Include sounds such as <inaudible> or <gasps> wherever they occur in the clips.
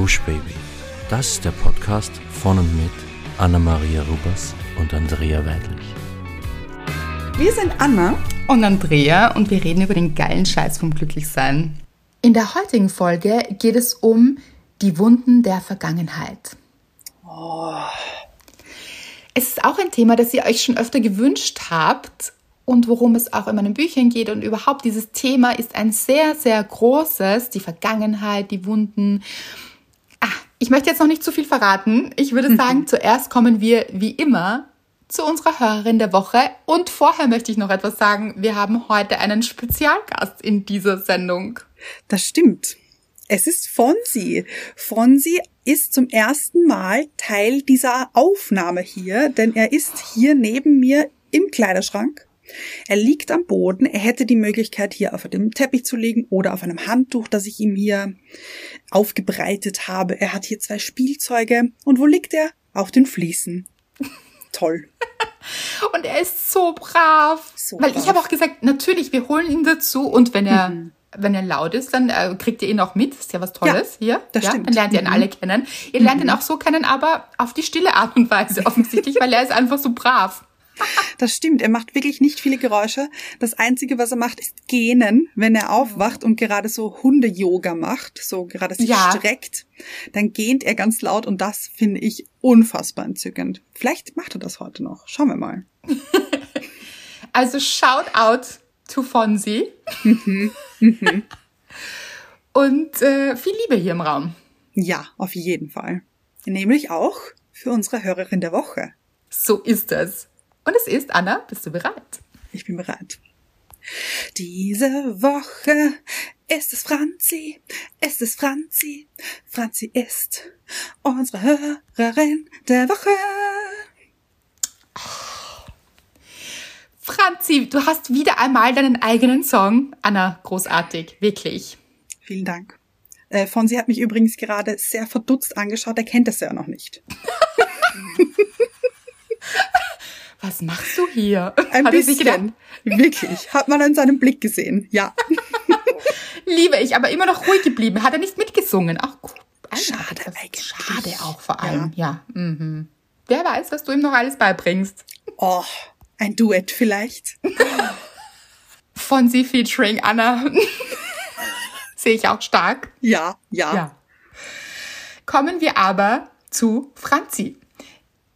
Gush Baby. Das ist der Podcast von und mit Anna-Maria Rubers und Andrea Weidlich. Wir sind Anna und Andrea und wir reden über den geilen Scheiß vom Glücklichsein. In der heutigen Folge geht es um die Wunden der Vergangenheit. Oh. Es ist auch ein Thema, das ihr euch schon öfter gewünscht habt und worum es auch in meinen Büchern geht. Und überhaupt dieses Thema ist ein sehr, sehr großes, die Vergangenheit, die Wunden. Ich möchte jetzt noch nicht zu viel verraten. Ich würde sagen, zuerst kommen wir wie immer zu unserer Hörerin der Woche. Und vorher möchte ich noch etwas sagen. Wir haben heute einen Spezialgast in dieser Sendung. Das stimmt. Es ist Fonsi. Fonsi ist zum ersten Mal Teil dieser Aufnahme hier, denn er ist hier neben mir im Kleiderschrank er liegt am Boden. Er hätte die Möglichkeit, hier auf dem Teppich zu liegen oder auf einem Handtuch, das ich ihm hier aufgebreitet habe. Er hat hier zwei Spielzeuge. Und wo liegt er? Auf den Fliesen. <laughs> Toll. und er ist so brav. So Weil brav. ich habe auch gesagt, natürlich, wir holen ihn dazu und wenn er mhm wenn er laut ist, dann äh, kriegt ihr ihn auch mit. Ist ja was Tolles ja, hier. Das ja, stimmt. Dann lernt ihr ihn mhm. alle kennen. Ihr lernt mhm. ihn auch so kennen, aber auf die stille Art und Weise <laughs> offensichtlich, weil er ist einfach so brav. Das stimmt. Er macht wirklich nicht viele Geräusche. Das Einzige, was er macht, ist gähnen, wenn er aufwacht und gerade so Hunde-Yoga macht, so gerade sich ja. streckt. Dann gähnt er ganz laut und das finde ich unfassbar entzückend. Vielleicht macht er das heute noch. Schauen wir mal. <laughs> also shout out to Fonsi. Mhm. Mhm. und äh, viel Liebe hier im Raum. Ja, auf jeden Fall. Nämlich auch für unsere Hörerin der Woche. So ist es. Und es ist, Anna, bist du bereit? Ich bin bereit. Diese Woche ist es Franzi, ist es Franzi, Franzi ist unsere Hörerin der Woche. Franzi, du hast wieder einmal deinen eigenen Song. Anna, großartig, wirklich. Vielen Dank. Äh, Fonsi hat mich übrigens gerade sehr verdutzt angeschaut, er kennt es ja noch nicht. <laughs> was machst du hier? Ein <laughs> Hat bisschen. Wirklich. Hat man an seinem Blick gesehen. Ja. <laughs> Liebe ich, aber immer noch ruhig geblieben. Hat er nicht mitgesungen? Ach, schade eigentlich. Schade auch vor allem. Ja. ja. Mhm. Wer weiß, was du ihm noch alles beibringst. Oh, ein Duett vielleicht. <laughs> Von sie featuring Anna. Sehe ich auch stark. Ja, ja, ja. Kommen wir aber zu Franzi.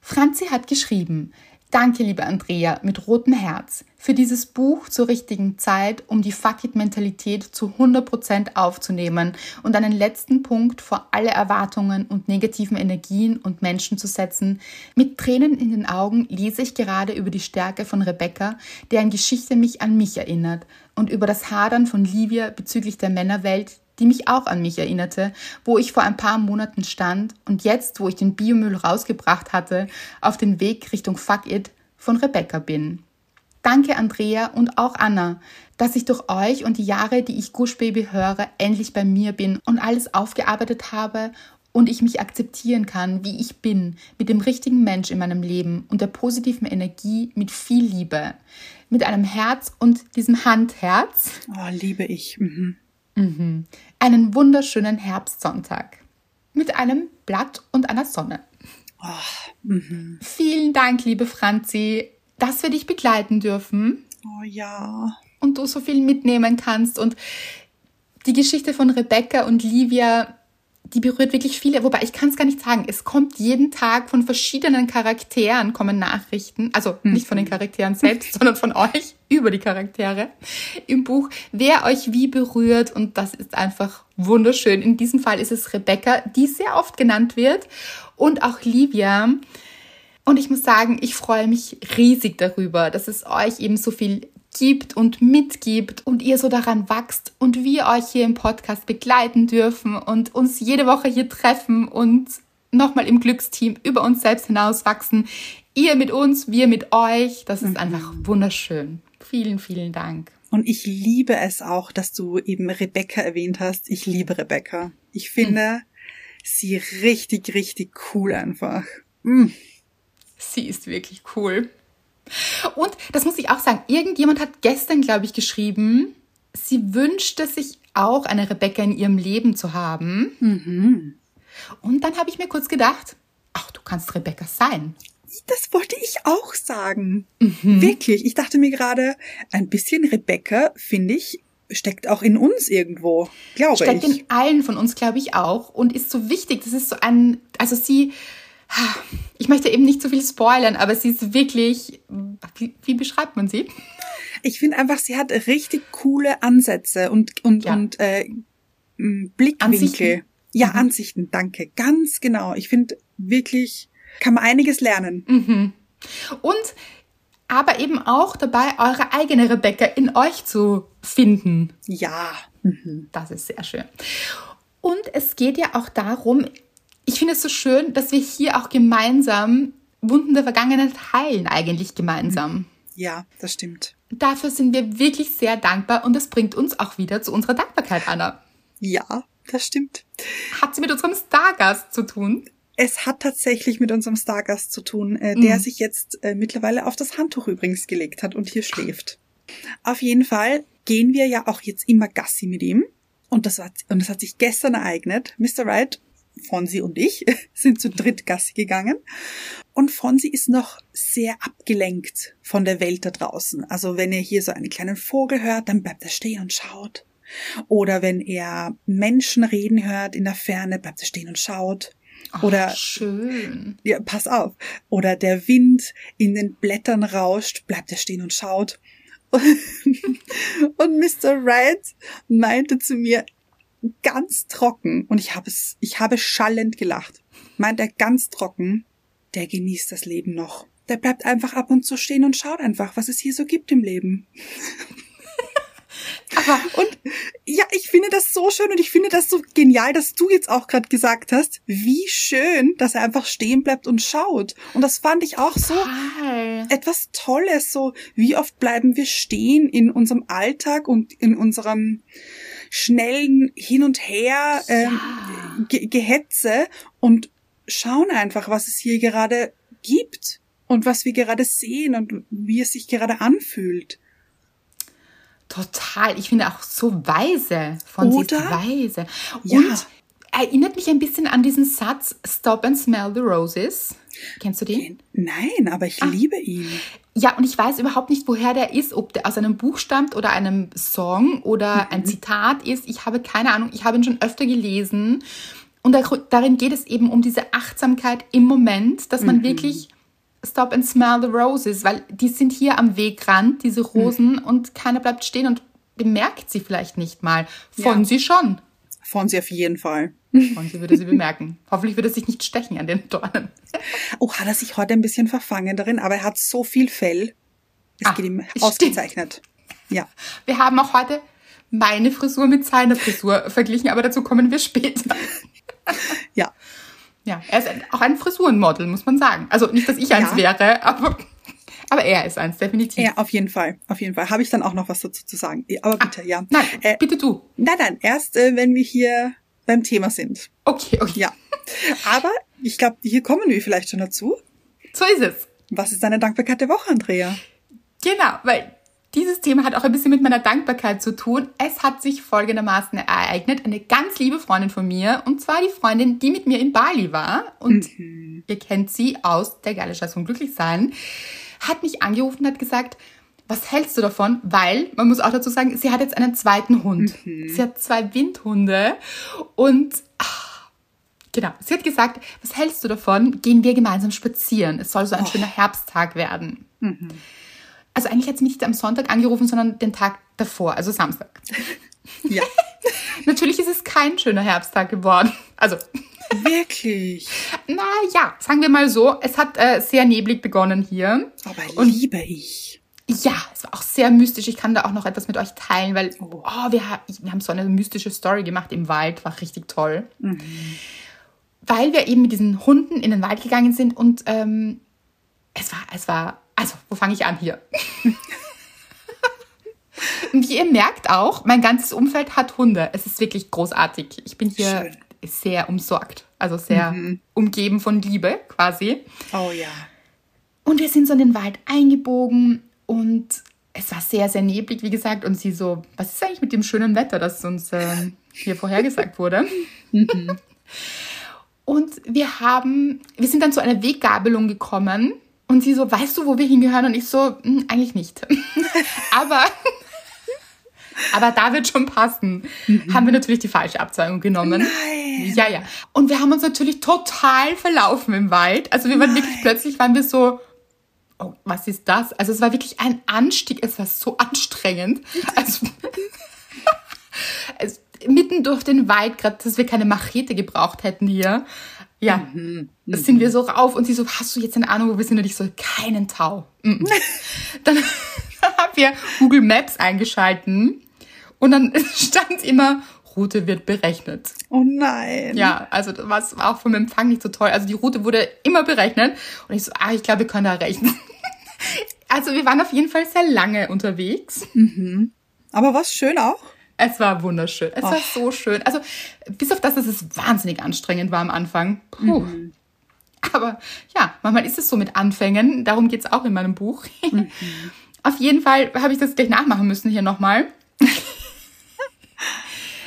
Franzi hat geschrieben, Danke, liebe Andrea, mit rotem Herz, für dieses Buch zur richtigen Zeit, um die Fuck-It-Mentalität zu 100% aufzunehmen und einen letzten Punkt vor alle Erwartungen und negativen Energien und Menschen zu setzen. Mit Tränen in den Augen lese ich gerade über die Stärke von Rebecca, deren Geschichte mich an mich erinnert, und über das Hadern von Livia bezüglich der Männerwelt, die mich auch an mich erinnerte, wo ich vor ein paar Monaten stand und jetzt, wo ich den Biomüll rausgebracht hatte, auf den Weg Richtung Fuck It von Rebecca bin. Danke Andrea und auch Anna, dass ich durch euch und die Jahre, die ich Gush Baby höre, endlich bei mir bin und alles aufgearbeitet habe und ich mich akzeptieren kann, wie ich bin, mit dem richtigen Mensch in meinem Leben und der positiven Energie mit viel Liebe, mit einem Herz und diesem Handherz. Oh, liebe ich. Mhm. Mhm. Einen wunderschönen Herbstsonntag mit einem Blatt und einer Sonne. Oh, mhm. Vielen Dank, liebe Franzi, dass wir dich begleiten dürfen. Oh ja. Und du so viel mitnehmen kannst. Und die Geschichte von Rebecca und Livia die berührt wirklich viele, wobei ich kann es gar nicht sagen. Es kommt jeden Tag von verschiedenen Charakteren kommen Nachrichten, also nicht von den Charakteren selbst, <laughs> sondern von euch über die Charaktere im Buch, wer euch wie berührt und das ist einfach wunderschön. In diesem Fall ist es Rebecca, die sehr oft genannt wird und auch Livia. Und ich muss sagen, ich freue mich riesig darüber, dass es euch eben so viel gibt und mitgibt und ihr so daran wachst und wir euch hier im Podcast begleiten dürfen und uns jede Woche hier treffen und nochmal im Glücksteam über uns selbst hinaus wachsen. Ihr mit uns, wir mit euch. Das ist mhm. einfach wunderschön. Vielen, vielen Dank. Und ich liebe es auch, dass du eben Rebecca erwähnt hast. Ich liebe Rebecca. Ich finde mhm. sie richtig, richtig cool einfach. Mhm. Sie ist wirklich cool. Und das muss ich auch sagen, irgendjemand hat gestern, glaube ich, geschrieben, sie wünschte sich auch eine Rebecca in ihrem Leben zu haben. Mhm. Und dann habe ich mir kurz gedacht, ach, du kannst Rebecca sein. Das wollte ich auch sagen. Mhm. Wirklich. Ich dachte mir gerade, ein bisschen Rebecca, finde ich, steckt auch in uns irgendwo, glaube ich. Steckt in allen von uns, glaube ich auch. Und ist so wichtig. Das ist so ein, also sie, ich möchte eben nicht so viel spoilern, aber sie ist wirklich, wie, wie beschreibt man sie? Ich finde einfach, sie hat richtig coole Ansätze und, und, ja. und äh, Blickwinkel. Ansichten. Ja, mhm. Ansichten, danke. Ganz genau. Ich finde wirklich, kann man einiges lernen. Mhm. Und aber eben auch dabei, eure eigene Rebecca in euch zu finden. Ja. Mhm. Das ist sehr schön. Und es geht ja auch darum, ich finde es so schön, dass wir hier auch gemeinsam Wunden der Vergangenheit heilen, eigentlich gemeinsam. Ja, das stimmt. Dafür sind wir wirklich sehr dankbar und das bringt uns auch wieder zu unserer Dankbarkeit, Anna. Ja, das stimmt. Hat sie mit unserem Stargast zu tun? Es hat tatsächlich mit unserem Stargast zu tun, äh, der mhm. sich jetzt äh, mittlerweile auf das Handtuch übrigens gelegt hat und hier schläft. Auf jeden Fall gehen wir ja auch jetzt immer Gassi mit ihm. Und das, hat, und das hat sich gestern ereignet. Mr. Wright, Fonsi und ich <laughs> sind zu dritt Gassi gegangen. Und Fonsi ist noch sehr abgelenkt von der Welt da draußen. Also wenn er hier so einen kleinen Vogel hört, dann bleibt er stehen und schaut. Oder wenn er Menschen reden hört in der Ferne, bleibt er stehen und schaut. Oder Ach, schön. Ja, pass auf. Oder der Wind in den Blättern rauscht, bleibt er stehen und schaut. Und <laughs> Mr. Wright meinte zu mir ganz trocken, und ich habe es, ich habe schallend gelacht, meint er ganz trocken, der genießt das Leben noch. Der bleibt einfach ab und zu stehen und schaut einfach, was es hier so gibt im Leben. Aber und ja, ich finde das so schön und ich finde das so genial, dass du jetzt auch gerade gesagt hast, wie schön, dass er einfach stehen bleibt und schaut. Und das fand ich auch so etwas Tolles. So, wie oft bleiben wir stehen in unserem Alltag und in unserem schnellen Hin und Her ähm, ja. Ge Gehetze und schauen einfach, was es hier gerade gibt und was wir gerade sehen und wie es sich gerade anfühlt. Total. Ich finde auch so weise von Oder? sie weise. Ja. Und erinnert mich ein bisschen an diesen Satz Stop and smell the roses. Kennst du den? Nein, aber ich ah. liebe ihn. Ja, und ich weiß überhaupt nicht, woher der ist, ob der aus einem Buch stammt oder einem Song oder mhm. ein Zitat ist. Ich habe keine Ahnung. Ich habe ihn schon öfter gelesen. Und darin geht es eben um diese Achtsamkeit im Moment, dass man mhm. wirklich Stop and Smell the Roses, weil die sind hier am Wegrand, diese Rosen, mhm. und keiner bleibt stehen und bemerkt sie vielleicht nicht mal. Von ja. sie schon. Von sie auf jeden Fall. Von sie würde sie bemerken. <laughs> Hoffentlich würde er sich nicht stechen an den Dornen. oh, hat er sich heute ein bisschen verfangen darin, aber er hat so viel Fell. Es ah, geht ihm ausgezeichnet. Ja. Wir haben auch heute meine Frisur mit seiner Frisur verglichen, aber dazu kommen wir später. ja. Ja, er ist auch ein Frisurenmodel, muss man sagen. Also nicht, dass ich eins ja. wäre, aber, aber er ist eins, definitiv. Ja, auf jeden Fall. Auf jeden Fall. Habe ich dann auch noch was dazu zu sagen. Aber bitte, ah, ja. Nein, äh, bitte du. Nein, nein, erst äh, wenn wir hier beim Thema sind. Okay, okay. Ja. Aber ich glaube, hier kommen wir vielleicht schon dazu. So ist es. Was ist deine Dankbarkeit der Woche, Andrea? Genau, weil dieses Thema hat auch ein bisschen mit meiner Dankbarkeit zu tun. Es hat sich folgendermaßen ereignet. Eine ganz liebe Freundin von mir, und zwar die Freundin, die mit mir in Bali war, und mhm. ihr kennt sie aus der geile Scheiß von Glücklichsein, hat mich angerufen und hat gesagt, was hältst du davon? Weil, man muss auch dazu sagen, sie hat jetzt einen zweiten Hund. Mhm. Sie hat zwei Windhunde und ach, genau, sie hat gesagt, was hältst du davon? Gehen wir gemeinsam spazieren. Es soll so ein oh. schöner Herbsttag werden. Mhm. Also eigentlich hat sie mich nicht am Sonntag angerufen, sondern den Tag davor, also Samstag. <laughs> Ja. <laughs> Natürlich ist es kein schöner Herbsttag geworden. Also. Wirklich? <laughs> Na ja, sagen wir mal so, es hat äh, sehr neblig begonnen hier. Aber Und liebe ich. Ja, es war auch sehr mystisch. Ich kann da auch noch etwas mit euch teilen, weil oh, wir, wir haben so eine mystische Story gemacht im Wald, war richtig toll. Mhm. Weil wir eben mit diesen Hunden in den Wald gegangen sind und ähm, es war, es war also, wo fange ich an hier? <laughs> Und wie ihr merkt auch, mein ganzes Umfeld hat Hunde. Es ist wirklich großartig. Ich bin hier Schön. sehr umsorgt, also sehr mhm. umgeben von Liebe quasi. Oh ja. Und wir sind so in den Wald eingebogen und es war sehr, sehr neblig, wie gesagt. Und sie so, was ist eigentlich mit dem schönen Wetter, das uns äh, hier vorhergesagt wurde? <laughs> Mhm. Und wir haben, wir sind dann zu einer Weggabelung gekommen und sie so, weißt du, wo wir hingehören? Und ich so, hm, eigentlich nicht. <laughs> aber, aber da wird schon passen. Haben wir natürlich die falsche Abzweigung genommen. Nein. Ja, ja. Und wir haben uns natürlich total verlaufen im Wald. Also wir waren Nein. wirklich plötzlich, waren wir so, oh, was ist das? Also es war wirklich ein Anstieg. Es war so anstrengend. Also, <laughs> mitten durch den Wald, gerade, dass wir keine Machete gebraucht hätten hier. Ja, das sind wir so rauf und sie so, hast du jetzt eine Ahnung, wo wir sind? Und ich so, keinen Tau. <laughs> Mm. dann haben wir Google Maps eingeschalten und dann <laughs> stand immer, Route wird berechnet. Oh nein. Ja, also das war auch vom Empfang nicht so toll. Also die Route wurde immer berechnet und ich so, ah, ich glaube, wir können da rechnen. <laughs> Also wir waren auf jeden Fall sehr lange unterwegs. Aber was schön auch. Es war wunderschön. Es war Ach. so schön. Also bis auf das, dass es wahnsinnig anstrengend war am Anfang. Puh. Aber ja, manchmal ist es so mit Anfängen. Darum geht's auch in meinem Buch. <laughs> Auf jeden Fall habe ich das gleich nachmachen müssen hier nochmal. <laughs>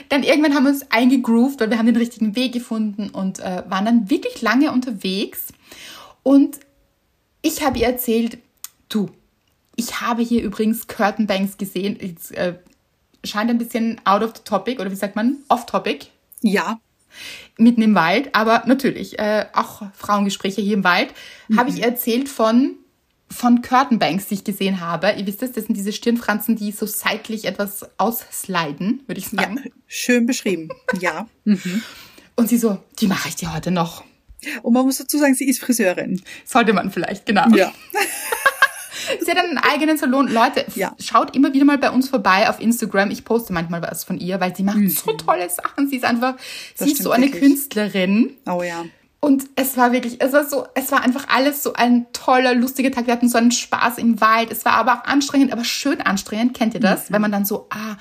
dann irgendwann haben wir uns eingegroovt, weil wir haben den richtigen Weg gefunden und äh, waren dann wirklich lange unterwegs. Und ich habe ihr erzählt, du, ich habe hier übrigens Curtain Banks gesehen. Jetzt, äh, scheint ein bisschen out of the topic oder wie sagt man, off topic Ja. mitten im Wald, aber natürlich äh, auch Frauengespräche hier im Wald, habe ich erzählt von von Curtainbanks, die ich gesehen habe. Ihr wisst es, das sind diese Stirnfransen, die so seitlich etwas aussliden, würde ich Ja. sagen. Schön beschrieben. Ja. <laughs> Mhm. Und sie so, die mache ich dir heute noch. Und man muss dazu sagen, sie ist Friseurin. Sollte man vielleicht, genau. Ja. <laughs> Sie hat einen eigenen Salon. Leute, Ja. schaut immer wieder mal bei uns vorbei auf Instagram. Ich poste manchmal was von ihr, weil sie macht so Mhm. tolle Sachen. Sie ist einfach, Das sie ist so eine wirklich. Künstlerin. Oh ja. Und es war wirklich, es war so, es war einfach alles so ein toller, lustiger Tag. Wir hatten so einen Spaß im Wald. Es war aber auch anstrengend, aber schön anstrengend. Kennt ihr das? Wenn man dann so, ah,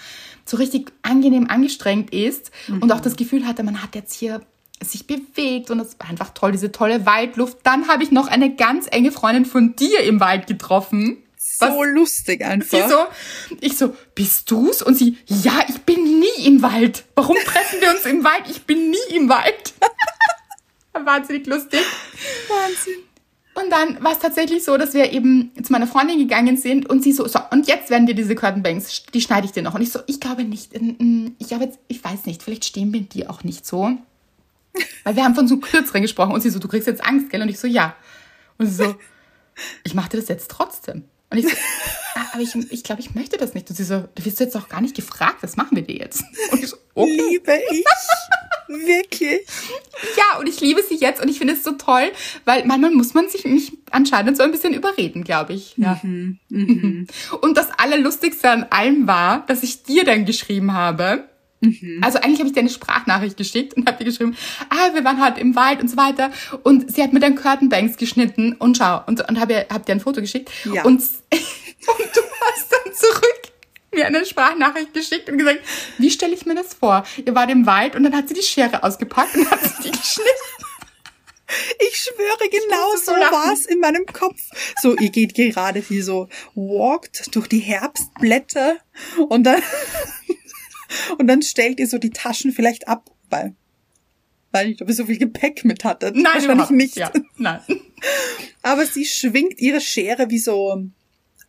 so richtig angenehm angestrengt ist und auch das Gefühl hatte, man hat jetzt hier sich bewegt und es war einfach toll, diese tolle Waldluft. Dann habe ich noch eine ganz enge Freundin von dir im Wald getroffen. So lustig einfach. Sie so, ich so, bist du's? Und sie, ja, ich bin nie im Wald. Warum treffen wir uns im Wald? Ich bin nie im Wald. <laughs> Wahnsinnig lustig. Wahnsinn. Und dann war es tatsächlich so, dass wir eben zu meiner Freundin gegangen sind und sie so, so, und jetzt werden dir diese Curtain Banks, die schneide ich dir noch. Und ich so, ich glaube nicht, ich glaube jetzt, ich weiß nicht, vielleicht stehen wir die auch nicht so. Weil wir haben von so kürzeren gesprochen und sie so, du kriegst jetzt Angst, gell? Und ich so, ja. Und sie so, ich mache dir das jetzt trotzdem. Und ich so, "Ah, aber ich, ich glaube, ich möchte das nicht. Und sie so, du wirst jetzt auch gar nicht gefragt, was machen wir dir jetzt? Und ich so, okay. Liebe ich. Wirklich. Ja, und ich liebe sie jetzt und ich finde es so toll, weil manchmal muss man sich mich anscheinend so ein bisschen überreden, glaube ich. Ja. Und das Allerlustigste an allem war, dass ich dir dann geschrieben habe. Also eigentlich habe ich dir eine Sprachnachricht geschickt und habe dir geschrieben, ah, wir waren heute im Wald und so weiter. Und sie hat mir dann Curtain Banks geschnitten und schau, und, und habe ihr- hab dir ein Foto geschickt. Ja. Und, <laughs> und du hast dann zurück mir eine Sprachnachricht geschickt und gesagt, wie stelle ich mir das vor? Ihr wart im Wald und dann hat sie die Schere ausgepackt und hat sich die <laughs> geschnitten. Ich schwöre, genau musste so so war es in meinem Kopf. So, ihr geht gerade wie so walkt durch die Herbstblätter und dann <laughs> und dann stellt ihr so die Taschen vielleicht ab, weil weil ich ob ihr so viel Gepäck mit hattet. Nein, Wahrscheinlich nicht. Ja, nein. <laughs> Aber sie schwingt ihre Schere wie so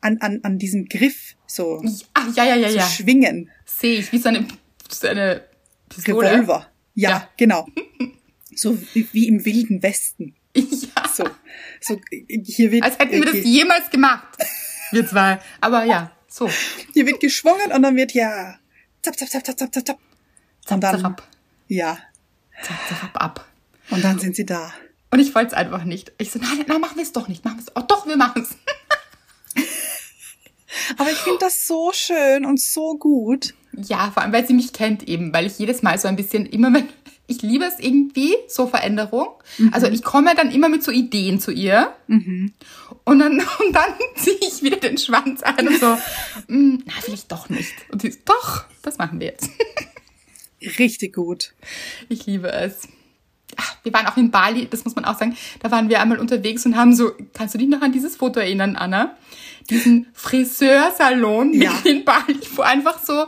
an, an, an diesem Griff, so Ach, ja, ja, ja, zu ja. schwingen. Sehe ich, wie so eine, so eine Pistole. Revolver. Ja, Ja. genau. <laughs> So wie, wie im Wilden Westen. Ja, So, so hier wird, als hätten wir das äh, jemals gemacht. Wir zwei. Aber ja, so. hier wird geschwungen und dann wird ja zap, zap, zap, zap, zap, zap, zap. Und dann, Zapp, ja, zapp, zapp, ab. und dann sind sie da. Und ich wollte es einfach nicht. Ich so, nein, nein, machen wir es doch nicht. Machen wir es. Oh, doch, wir machen es. <laughs> Aber ich finde das so schön und so gut. Ja, vor allem, weil sie mich kennt eben, weil ich jedes Mal so ein bisschen immer wenn ich liebe es irgendwie, so Veränderung. Also ich komme dann immer mit so Ideen zu ihr. Und dann, <laughs> und dann ziehe ich wieder den Schwanz ein und so, <laughs> "Mm, na, vielleicht doch nicht. Und sie so, doch, das machen wir jetzt. <laughs> Richtig gut. Ich liebe es. Ach, wir waren auch in Bali, das muss man auch sagen. Da waren wir einmal unterwegs und haben so, kannst du dich noch an dieses Foto erinnern, Anna? Diesen Friseursalon Ja. in Bali, wo einfach so,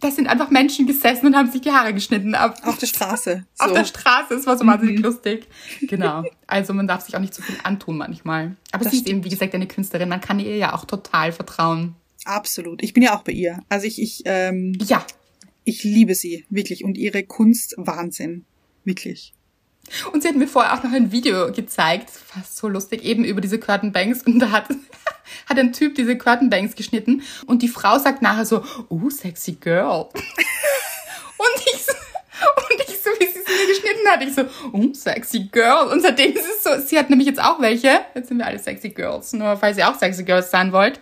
da sind einfach Menschen gesessen und haben sich die Haare geschnitten. Ab. Auf der Straße. <laughs> So. Auf der Straße, es war so wahnsinnig mhm. lustig. Genau. Also man darf sich auch nicht zu so viel antun manchmal. Aber das sie ist eben, wie gesagt, eine Künstlerin. Man kann ihr ja auch total vertrauen. Absolut. Ich bin ja auch bei ihr. Also ich, ich, ähm, ja. Ich liebe sie, wirklich. Und ihre Kunst, Wahnsinn. Wirklich. Und sie hat mir vorher auch noch ein Video gezeigt, fast so lustig, eben über diese Curtain Banks. Und da hat, hat ein Typ diese Curtain Banks geschnitten. Und die Frau sagt nachher so, oh, sexy girl. <laughs> und ich so, und ich so, wie sie es mir geschnitten hat, ich so, oh, sexy girl. Und seitdem ist es so, sie hat nämlich jetzt auch welche. Jetzt sind wir alle sexy girls. Nur falls ihr auch sexy girls sein wollt.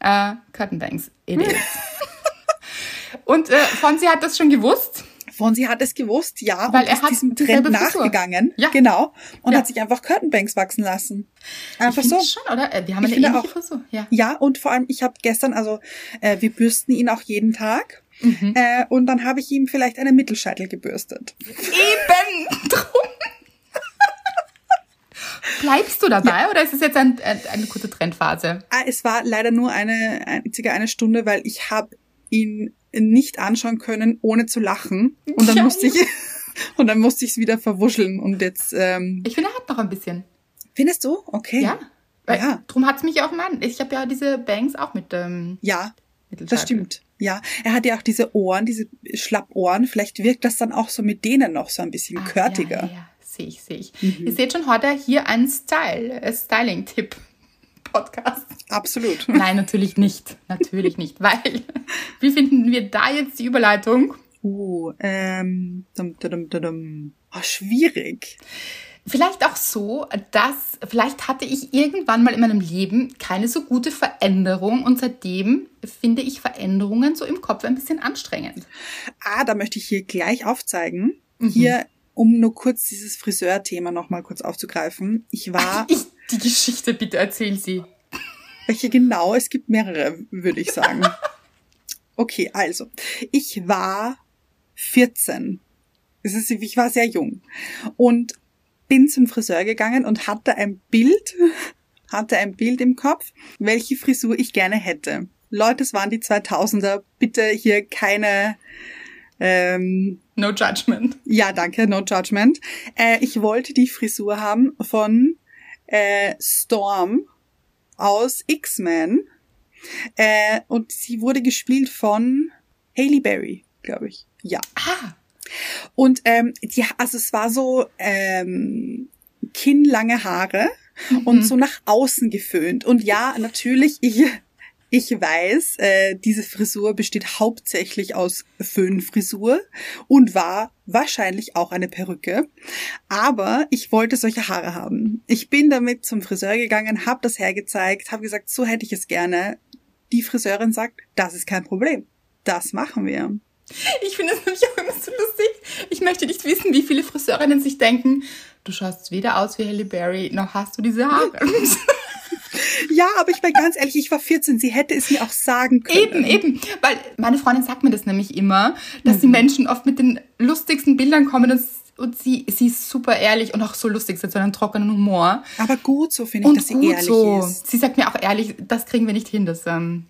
Äh, Curtain Banks, it is. <laughs> und äh, Fonsi hat das schon gewusst. Fonsi hat es gewusst, ja, weil er hat diesem Trend nachgegangen. Ja. Genau. Und ja. hat sich einfach Curtainbanks wachsen lassen. Einfach ich so. Schon, oder? Äh, wir haben ich eine ähnliche auch, Frisur. Ja. ja, und vor allem, ich habe gestern, also äh, wir bürsten ihn auch jeden Tag. Mhm. Äh, und dann habe ich ihm vielleicht einen Mittelscheitel gebürstet. Eben drum. Bleibst du dabei ja. oder ist es jetzt ein, ein, eine kurze Trendphase? Ah, es war leider nur eine einzige eine Stunde, weil ich habe ihn nicht anschauen können, ohne zu lachen. Und dann ja. musste ich <laughs> und dann musste ich es wieder verwuscheln. Und jetzt. Ähm, ich finde, er hat noch ein bisschen. Findest du? Okay. Ja. Weil, ja. Drum hat's mich auch mal. Ich habe ja diese Bangs auch mit. Ähm, ja. Das stimmt. Ja, er hat ja auch diese Ohren, diese Schlappohren. Vielleicht wirkt das dann auch so mit denen noch so ein bisschen Ach, körtiger. Ja, ja, sehe ich, sehe ich. Mhm. Ihr seht schon heute hier ein Style, ein Styling-Tipp. Podcast. Absolut. <laughs> Nein, natürlich nicht. Natürlich nicht. Weil, <laughs> wie finden wir da jetzt die Überleitung? Uh, ähm, dum, dum, dum. Oh, schwierig. Vielleicht auch so, dass vielleicht hatte ich irgendwann mal in meinem Leben keine so gute Veränderung und seitdem finde ich Veränderungen so im Kopf ein bisschen anstrengend. Ah, da möchte ich hier gleich aufzeigen. Mhm. Hier, um nur kurz dieses Friseurthema nochmal kurz aufzugreifen. Ich war. Ich die Geschichte, bitte erzähl sie. Welche genau? Es gibt mehrere, würde ich sagen. <laughs> Okay, also, ich war 14. Es ist, ich war sehr jung und bin zum Friseur gegangen und hatte ein Bild, <laughs> hatte ein Bild im Kopf, welche Frisur ich gerne hätte. Leute, es waren die 2000er. Bitte hier keine ähm, No Judgment. Ja, danke, No Judgment. Äh, ich wollte die Frisur haben von äh, Storm aus X-Men. Äh, und sie wurde gespielt von Haley Berry, glaube ich. Ja. Ah. Und ähm, ja, also es war so ähm, kinnlange Haare mhm. und so nach außen geföhnt. Und ja, natürlich, ich ich weiß, äh, diese Frisur besteht hauptsächlich aus Föhnfrisur und war wahrscheinlich auch eine Perücke. Aber ich wollte solche Haare haben. Ich bin damit zum Friseur gegangen, habe das hergezeigt, habe gesagt, so hätte ich es gerne. Die Friseurin sagt, das ist kein Problem. Das machen wir. Ich finde es nämlich auch immer so lustig. Ich möchte nicht wissen, wie viele Friseurinnen sich denken, du schaust weder aus wie Halle Berry, noch hast du diese Haare. <laughs> Ja, aber ich bin ganz ehrlich, ich war 14, sie hätte es mir auch sagen können. Eben, eben. Weil meine Freundin sagt mir das nämlich immer, dass mhm. die Menschen oft mit den lustigsten Bildern kommen und, und sie, sie ist super ehrlich und auch so lustig, sie hat so einen trockenen Humor. Aber gut so, finde ich, und dass sie ehrlich so. ist. Sie sagt mir auch ehrlich, das kriegen wir nicht hin, das, ähm,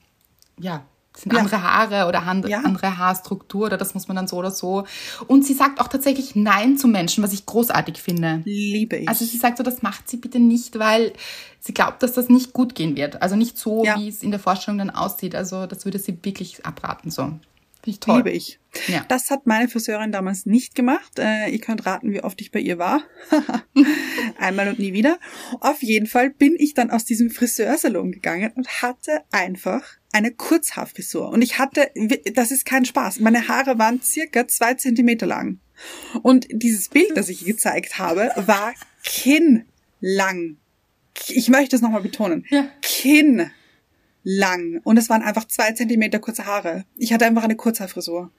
ja, sind ja. andere Haare oder hand, ja. andere Haarstruktur oder das muss man dann so oder so. Und sie sagt auch tatsächlich Nein zu Menschen, was ich großartig finde. Liebe ich. Also sie sagt so, das macht sie bitte nicht, weil sie glaubt, dass das nicht gut gehen wird. Also nicht so, ja. wie es in der Vorstellung dann aussieht. Also das würde sie wirklich abraten so. Ich toll. Liebe ich. Ja. Das hat meine Friseurin damals nicht gemacht. Äh, ihr könnt raten, wie oft ich bei ihr war. <laughs> Einmal und nie wieder. Auf jeden Fall bin ich dann aus diesem Friseursalon gegangen und hatte einfach eine Kurzhaarfrisur. Und ich hatte, das ist kein Spaß, meine Haare waren circa zwei Zentimeter lang. Und dieses Bild, das ich gezeigt habe, war kinnlang. Ich möchte es nochmal betonen. Ja. Kinn lang. Und es waren einfach zwei Zentimeter kurze Haare. Ich hatte einfach eine Kurzhaarfrisur.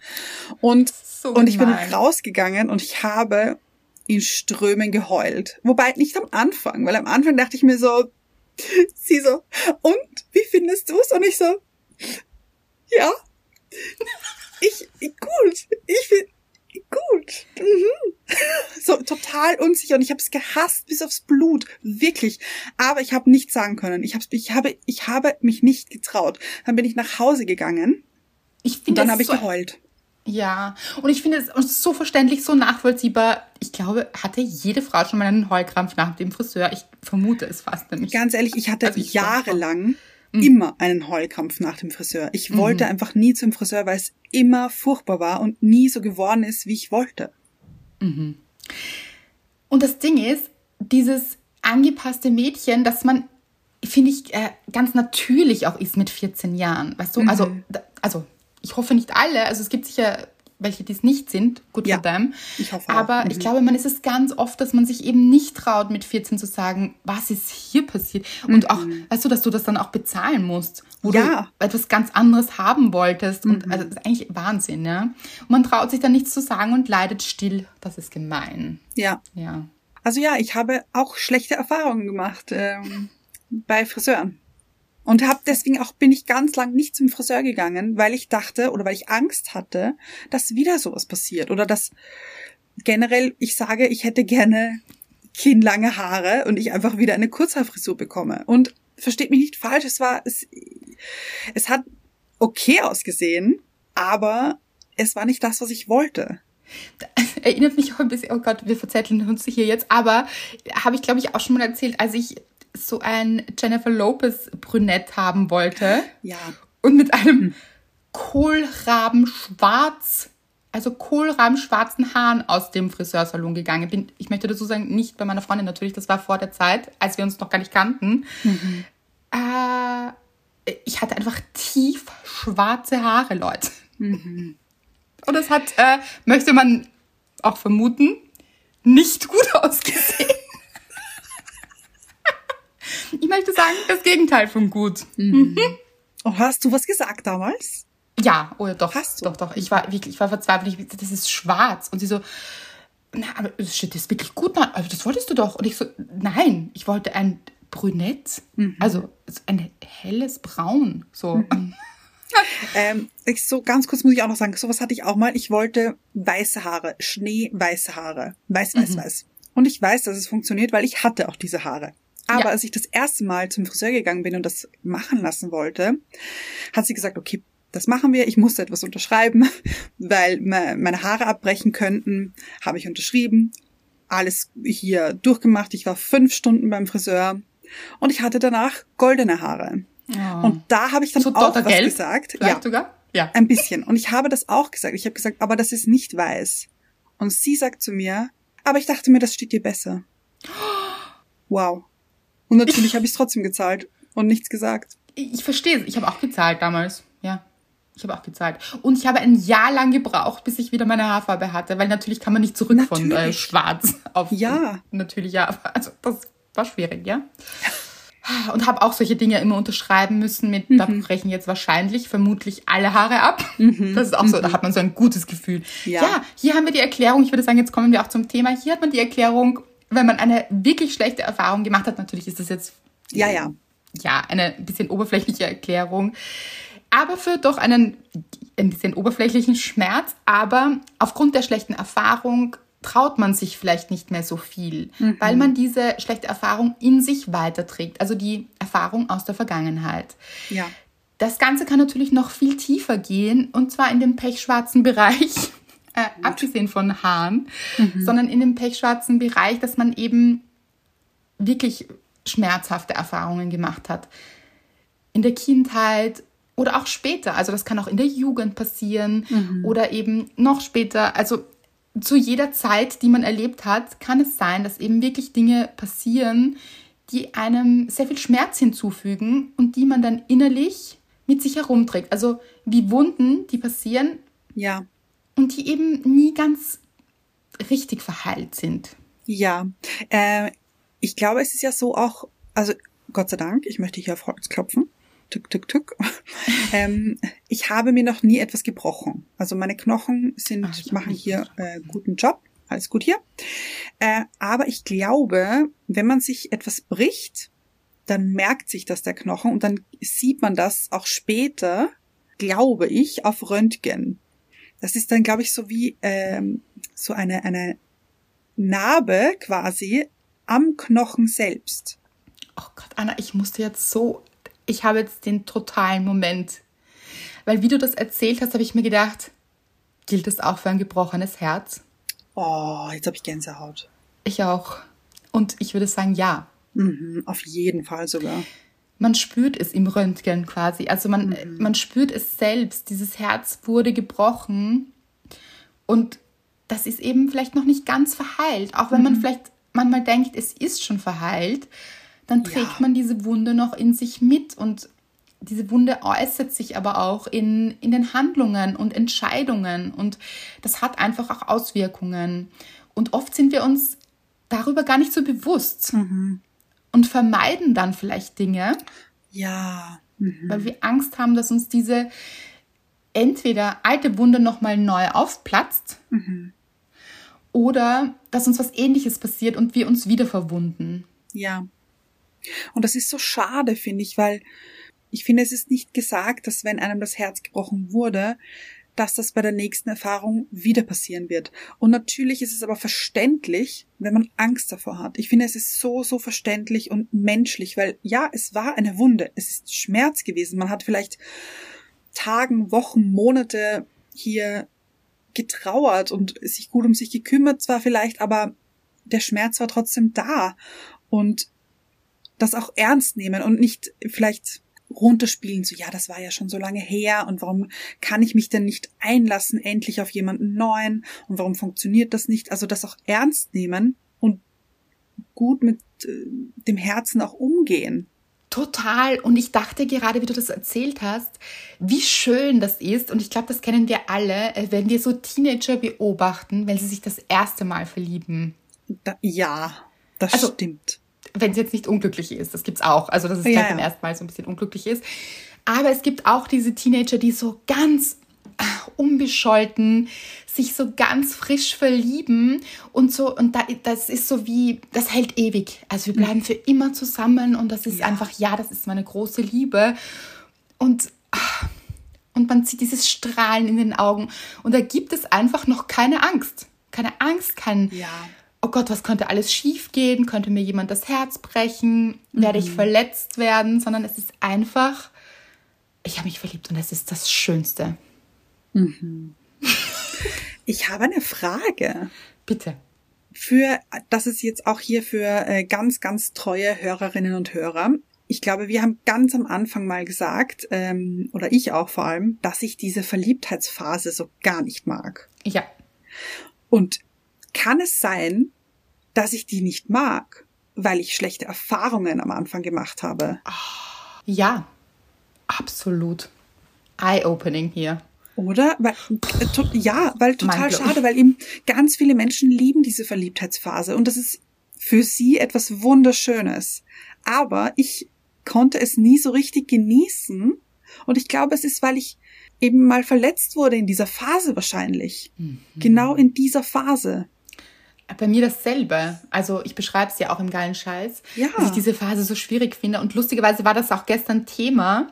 Und, so und ich bin rausgegangen und ich habe in Strömen geheult. Wobei nicht am Anfang, weil am Anfang dachte ich mir so, sie so, und wie findest du es? Und ich so, ja, ich, gut, ich finde, gut. Mhm. So total unsicher und ich habe es gehasst bis aufs Blut, wirklich. Aber ich habe nichts sagen können. Ich habe, ich habe, ich habe mich nicht getraut. Dann bin ich nach Hause gegangen Ich Und finde dann habe ich so, geheult. Ja, und ich finde es so verständlich, so nachvollziehbar. Ich glaube, hatte jede Frau schon mal einen Heulkrampf nach dem Friseur. Ich vermute es fast nämlich. Ganz ehrlich, ich hatte Also ich- jahrelang Mhm. immer einen Heulkrampf nach dem Friseur. Ich wollte einfach nie zum Friseur, weil es immer furchtbar war und nie so geworden ist, wie ich wollte. Und das Ding ist, dieses angepasste Mädchen, dass man, finde ich, äh, ganz natürlich auch ist mit 14 Jahren. Weißt du, also, da, also ich hoffe nicht alle, also es gibt sicher welche, die es nicht sind, gut Ja, für them. ich hoffe. Aber Mhm. ich glaube, man ist es ganz oft, dass man sich eben nicht traut, mit 14 zu sagen, was ist hier passiert? Und auch, weißt du, dass du das dann auch bezahlen musst, wo Mhm. Ja. du etwas ganz anderes haben wolltest. Und also, das ist eigentlich Wahnsinn, ja. Und man traut sich dann nichts zu sagen und leidet still. Das ist gemein. Ja. Ja. Also ja, ich habe auch schlechte Erfahrungen gemacht ähm, bei Friseuren. Und hab deswegen auch bin ich ganz lang nicht zum Friseur gegangen, weil ich dachte oder weil ich Angst hatte, dass wieder sowas passiert oder dass generell ich sage, ich hätte gerne kinnlange Haare und ich einfach wieder eine Kurzhaarfrisur bekomme. Und versteht mich nicht falsch, es war es, es hat okay ausgesehen, aber es war nicht das, was ich wollte. <laughs> erinnert mich auch ein bisschen, oh Gott, wir verzetteln uns hier jetzt, aber habe ich, glaube ich, auch schon mal erzählt, als ich so ein Jennifer Lopez Brünett haben wollte Ja. und mit einem Kohlrabenschwarz, also Kohlrabenschwarzen Haaren aus dem Friseursalon gegangen bin. Ich möchte dazu sagen, nicht bei meiner Freundin natürlich, das war vor der Zeit, als wir uns noch gar nicht kannten. Äh, ich hatte einfach tief schwarze Haare, Leute. Und es hat, äh, möchte man auch vermuten, nicht gut <laughs> ausgesehen. Ich möchte sagen, das Gegenteil von gut. <laughs> Oh, hast du was gesagt damals? Ja, oder doch. Hast du? Doch, doch. Ich war wirklich, ich war verzweifelt. Ich, das ist schwarz. Und sie so, na, aber das steht das wirklich gut. Na, also das wolltest du doch. Und ich so, nein, ich wollte ein Brünett. Also so ein helles Braun. So. <laughs> Ähm, ich so ganz kurz muss ich auch noch sagen, sowas hatte ich auch mal. Ich wollte weiße Haare, schneeweiße Haare, weiß, weiß, Mhm. weiß. Und ich weiß, dass es funktioniert, weil ich hatte auch diese Haare. Aber Ja. als ich das erste Mal zum Friseur gegangen bin und das machen lassen wollte, hat sie gesagt, okay, das machen wir. Ich musste etwas unterschreiben, <laughs> weil me- meine Haare abbrechen könnten. Habe ich unterschrieben, alles hier durchgemacht. Ich war fünf Stunden beim Friseur und ich hatte danach goldene Haare. Und da habe ich dann so auch was gesagt. Vielleicht sogar? Ja. Ein bisschen. Und ich habe das auch gesagt. Ich habe gesagt, aber das ist nicht weiß. Und sie sagt zu mir, aber ich dachte mir, das steht dir besser. <gasps> Wow. Und natürlich habe ich es trotzdem gezahlt und nichts gesagt. Ich verstehe es. Ich habe auch gezahlt damals. Ja. Ich habe auch gezahlt. Und ich habe ein Jahr lang gebraucht, bis ich wieder meine Haarfarbe hatte, weil natürlich kann man nicht zurück von äh, Natürlich. schwarz auf Ja. natürlich ja, aber also das war schwierig, ja. Und habe auch solche Dinge immer unterschreiben müssen mit, da Mhm. brechen jetzt wahrscheinlich vermutlich alle Haare ab. Das ist auch so, da hat man so ein gutes Gefühl. Mhm. Ja. ja, hier haben wir die Erklärung, ich würde sagen, jetzt kommen wir auch zum Thema. Hier hat man die Erklärung, wenn man eine wirklich schlechte Erfahrung gemacht hat, natürlich ist das jetzt Ja, ja. ja, eine bisschen oberflächliche Erklärung, aber für doch einen ein bisschen oberflächlichen Schmerz. Aber aufgrund der schlechten Erfahrung traut man sich vielleicht nicht mehr so viel, weil man diese schlechte Erfahrung in sich weiterträgt, also die Erfahrung aus der Vergangenheit. Ja. Das Ganze kann natürlich noch viel tiefer gehen und zwar in dem pechschwarzen Bereich, äh, abgesehen von Haaren, sondern in dem pechschwarzen Bereich, dass man eben wirklich schmerzhafte Erfahrungen gemacht hat. In der Kindheit oder auch später. Also das kann auch in der Jugend passieren oder eben noch später. Also zu jeder Zeit, die man erlebt hat, kann es sein, dass eben wirklich Dinge passieren, die einem sehr viel Schmerz hinzufügen und die man dann innerlich mit sich herumträgt. Also wie Wunden, die passieren Ja. Und die eben nie ganz richtig verheilt sind. Ja. Äh, ich glaube, es ist ja so auch, also Gott sei Dank, ich möchte hier auf Holz klopfen. Tück, tück, tück. <laughs> ähm, ich habe mir noch nie etwas gebrochen. Also meine Knochen sind, Ach, machen hier äh, guten Job. Alles gut hier. Äh, aber ich glaube, wenn man sich etwas bricht, dann merkt sich das der Knochen und dann sieht man das auch später, glaube ich, auf Röntgen. Das ist dann, glaube ich, so wie ähm, so eine, eine Narbe quasi am Knochen selbst. Oh Gott, Anna, ich musste jetzt so. Ich habe jetzt den totalen Moment. Weil wie du das erzählt hast, habe ich mir gedacht, gilt das auch für ein gebrochenes Herz? Oh, jetzt habe ich Gänsehaut. Ich auch. Und ich würde sagen, ja. Mhm, auf jeden Fall sogar. Man spürt es im Röntgen quasi. Also man, mhm. man spürt es selbst. Dieses Herz wurde gebrochen. Und das ist eben vielleicht noch nicht ganz verheilt. Auch wenn mhm. man vielleicht manchmal denkt, es ist schon verheilt, dann trägt ja. man diese Wunde noch in sich mit. Und diese Wunde äußert sich aber auch in, in den Handlungen und Entscheidungen. Und das hat einfach auch Auswirkungen. Und oft sind wir uns darüber gar nicht so bewusst mhm. Und vermeiden dann vielleicht Dinge. Ja. Mhm. Weil wir Angst haben, dass uns diese entweder alte Wunde nochmal neu aufplatzt mhm. oder dass uns was ähnliches passiert und wir uns wieder verwunden. Ja. Und das ist so schade, finde ich, weil ich finde, es ist nicht gesagt, dass wenn einem das Herz gebrochen wurde, dass das bei der nächsten Erfahrung wieder passieren wird. Und natürlich ist es aber verständlich, wenn man Angst davor hat. Ich finde, es ist so, so verständlich und menschlich, weil ja, es war eine Wunde, es ist Schmerz gewesen. Man hat vielleicht Tagen, Wochen, Monate hier getrauert und sich gut um sich gekümmert zwar vielleicht, aber der Schmerz war trotzdem da. Und das auch ernst nehmen und nicht vielleicht runterspielen, so ja, das war ja schon so lange her und warum kann ich mich denn nicht einlassen endlich auf jemanden neuen und warum funktioniert das nicht? Also das auch ernst nehmen und gut mit äh, dem Herzen auch umgehen. Total. Und ich dachte gerade, wie du das erzählt hast, wie schön das ist. Und ich glaube, das kennen wir alle, äh, wenn wir so Teenager beobachten, wenn sie sich das erste Mal verlieben. Da, ja, das also, stimmt wenn es jetzt nicht unglücklich ist. Das gibt's auch. Also, dass es ja, gleich ja. beim ersten Mal so ein bisschen unglücklich ist. Aber es gibt auch diese Teenager, die so ganz äh, unbescholten sich so ganz frisch verlieben und so und da, das ist so wie das hält ewig also wir bleiben für immer zusammen und das ist ja. einfach ja das ist meine große Liebe und ah, und man sieht dieses Strahlen in den Augen und da gibt es einfach noch keine Angst keine Angst kein ja oh Gott, was könnte alles schiefgehen? Könnte mir jemand das Herz brechen? Werde ich mhm. verletzt werden? Sondern es ist einfach, ich habe mich verliebt und es ist das Schönste. Mhm. <laughs> Ich habe eine Frage. Bitte. Für, das ist jetzt auch hier für äh, ganz, ganz treue Hörerinnen und Hörer. Ich glaube, wir haben ganz am Anfang mal gesagt, ähm, oder ich auch vor allem, dass ich diese Verliebtheitsphase so gar nicht mag. Ja. Und kann es sein, dass ich die nicht mag, weil ich schlechte Erfahrungen am Anfang gemacht habe. Ja, absolut. Eye-opening hier. Oder? Weil, äh, ja, weil total schade, weil eben ganz viele Menschen lieben diese Verliebtheitsphase und das ist für sie etwas Wunderschönes. Aber ich konnte es nie so richtig genießen und ich glaube, es ist, weil ich eben mal verletzt wurde in dieser Phase wahrscheinlich. Mhm. Genau in dieser Phase bei mir dasselbe. Also ich beschreibe es ja auch im geilen Scheiß, ja. dass ich diese Phase so schwierig finde. Und lustigerweise war das auch gestern Thema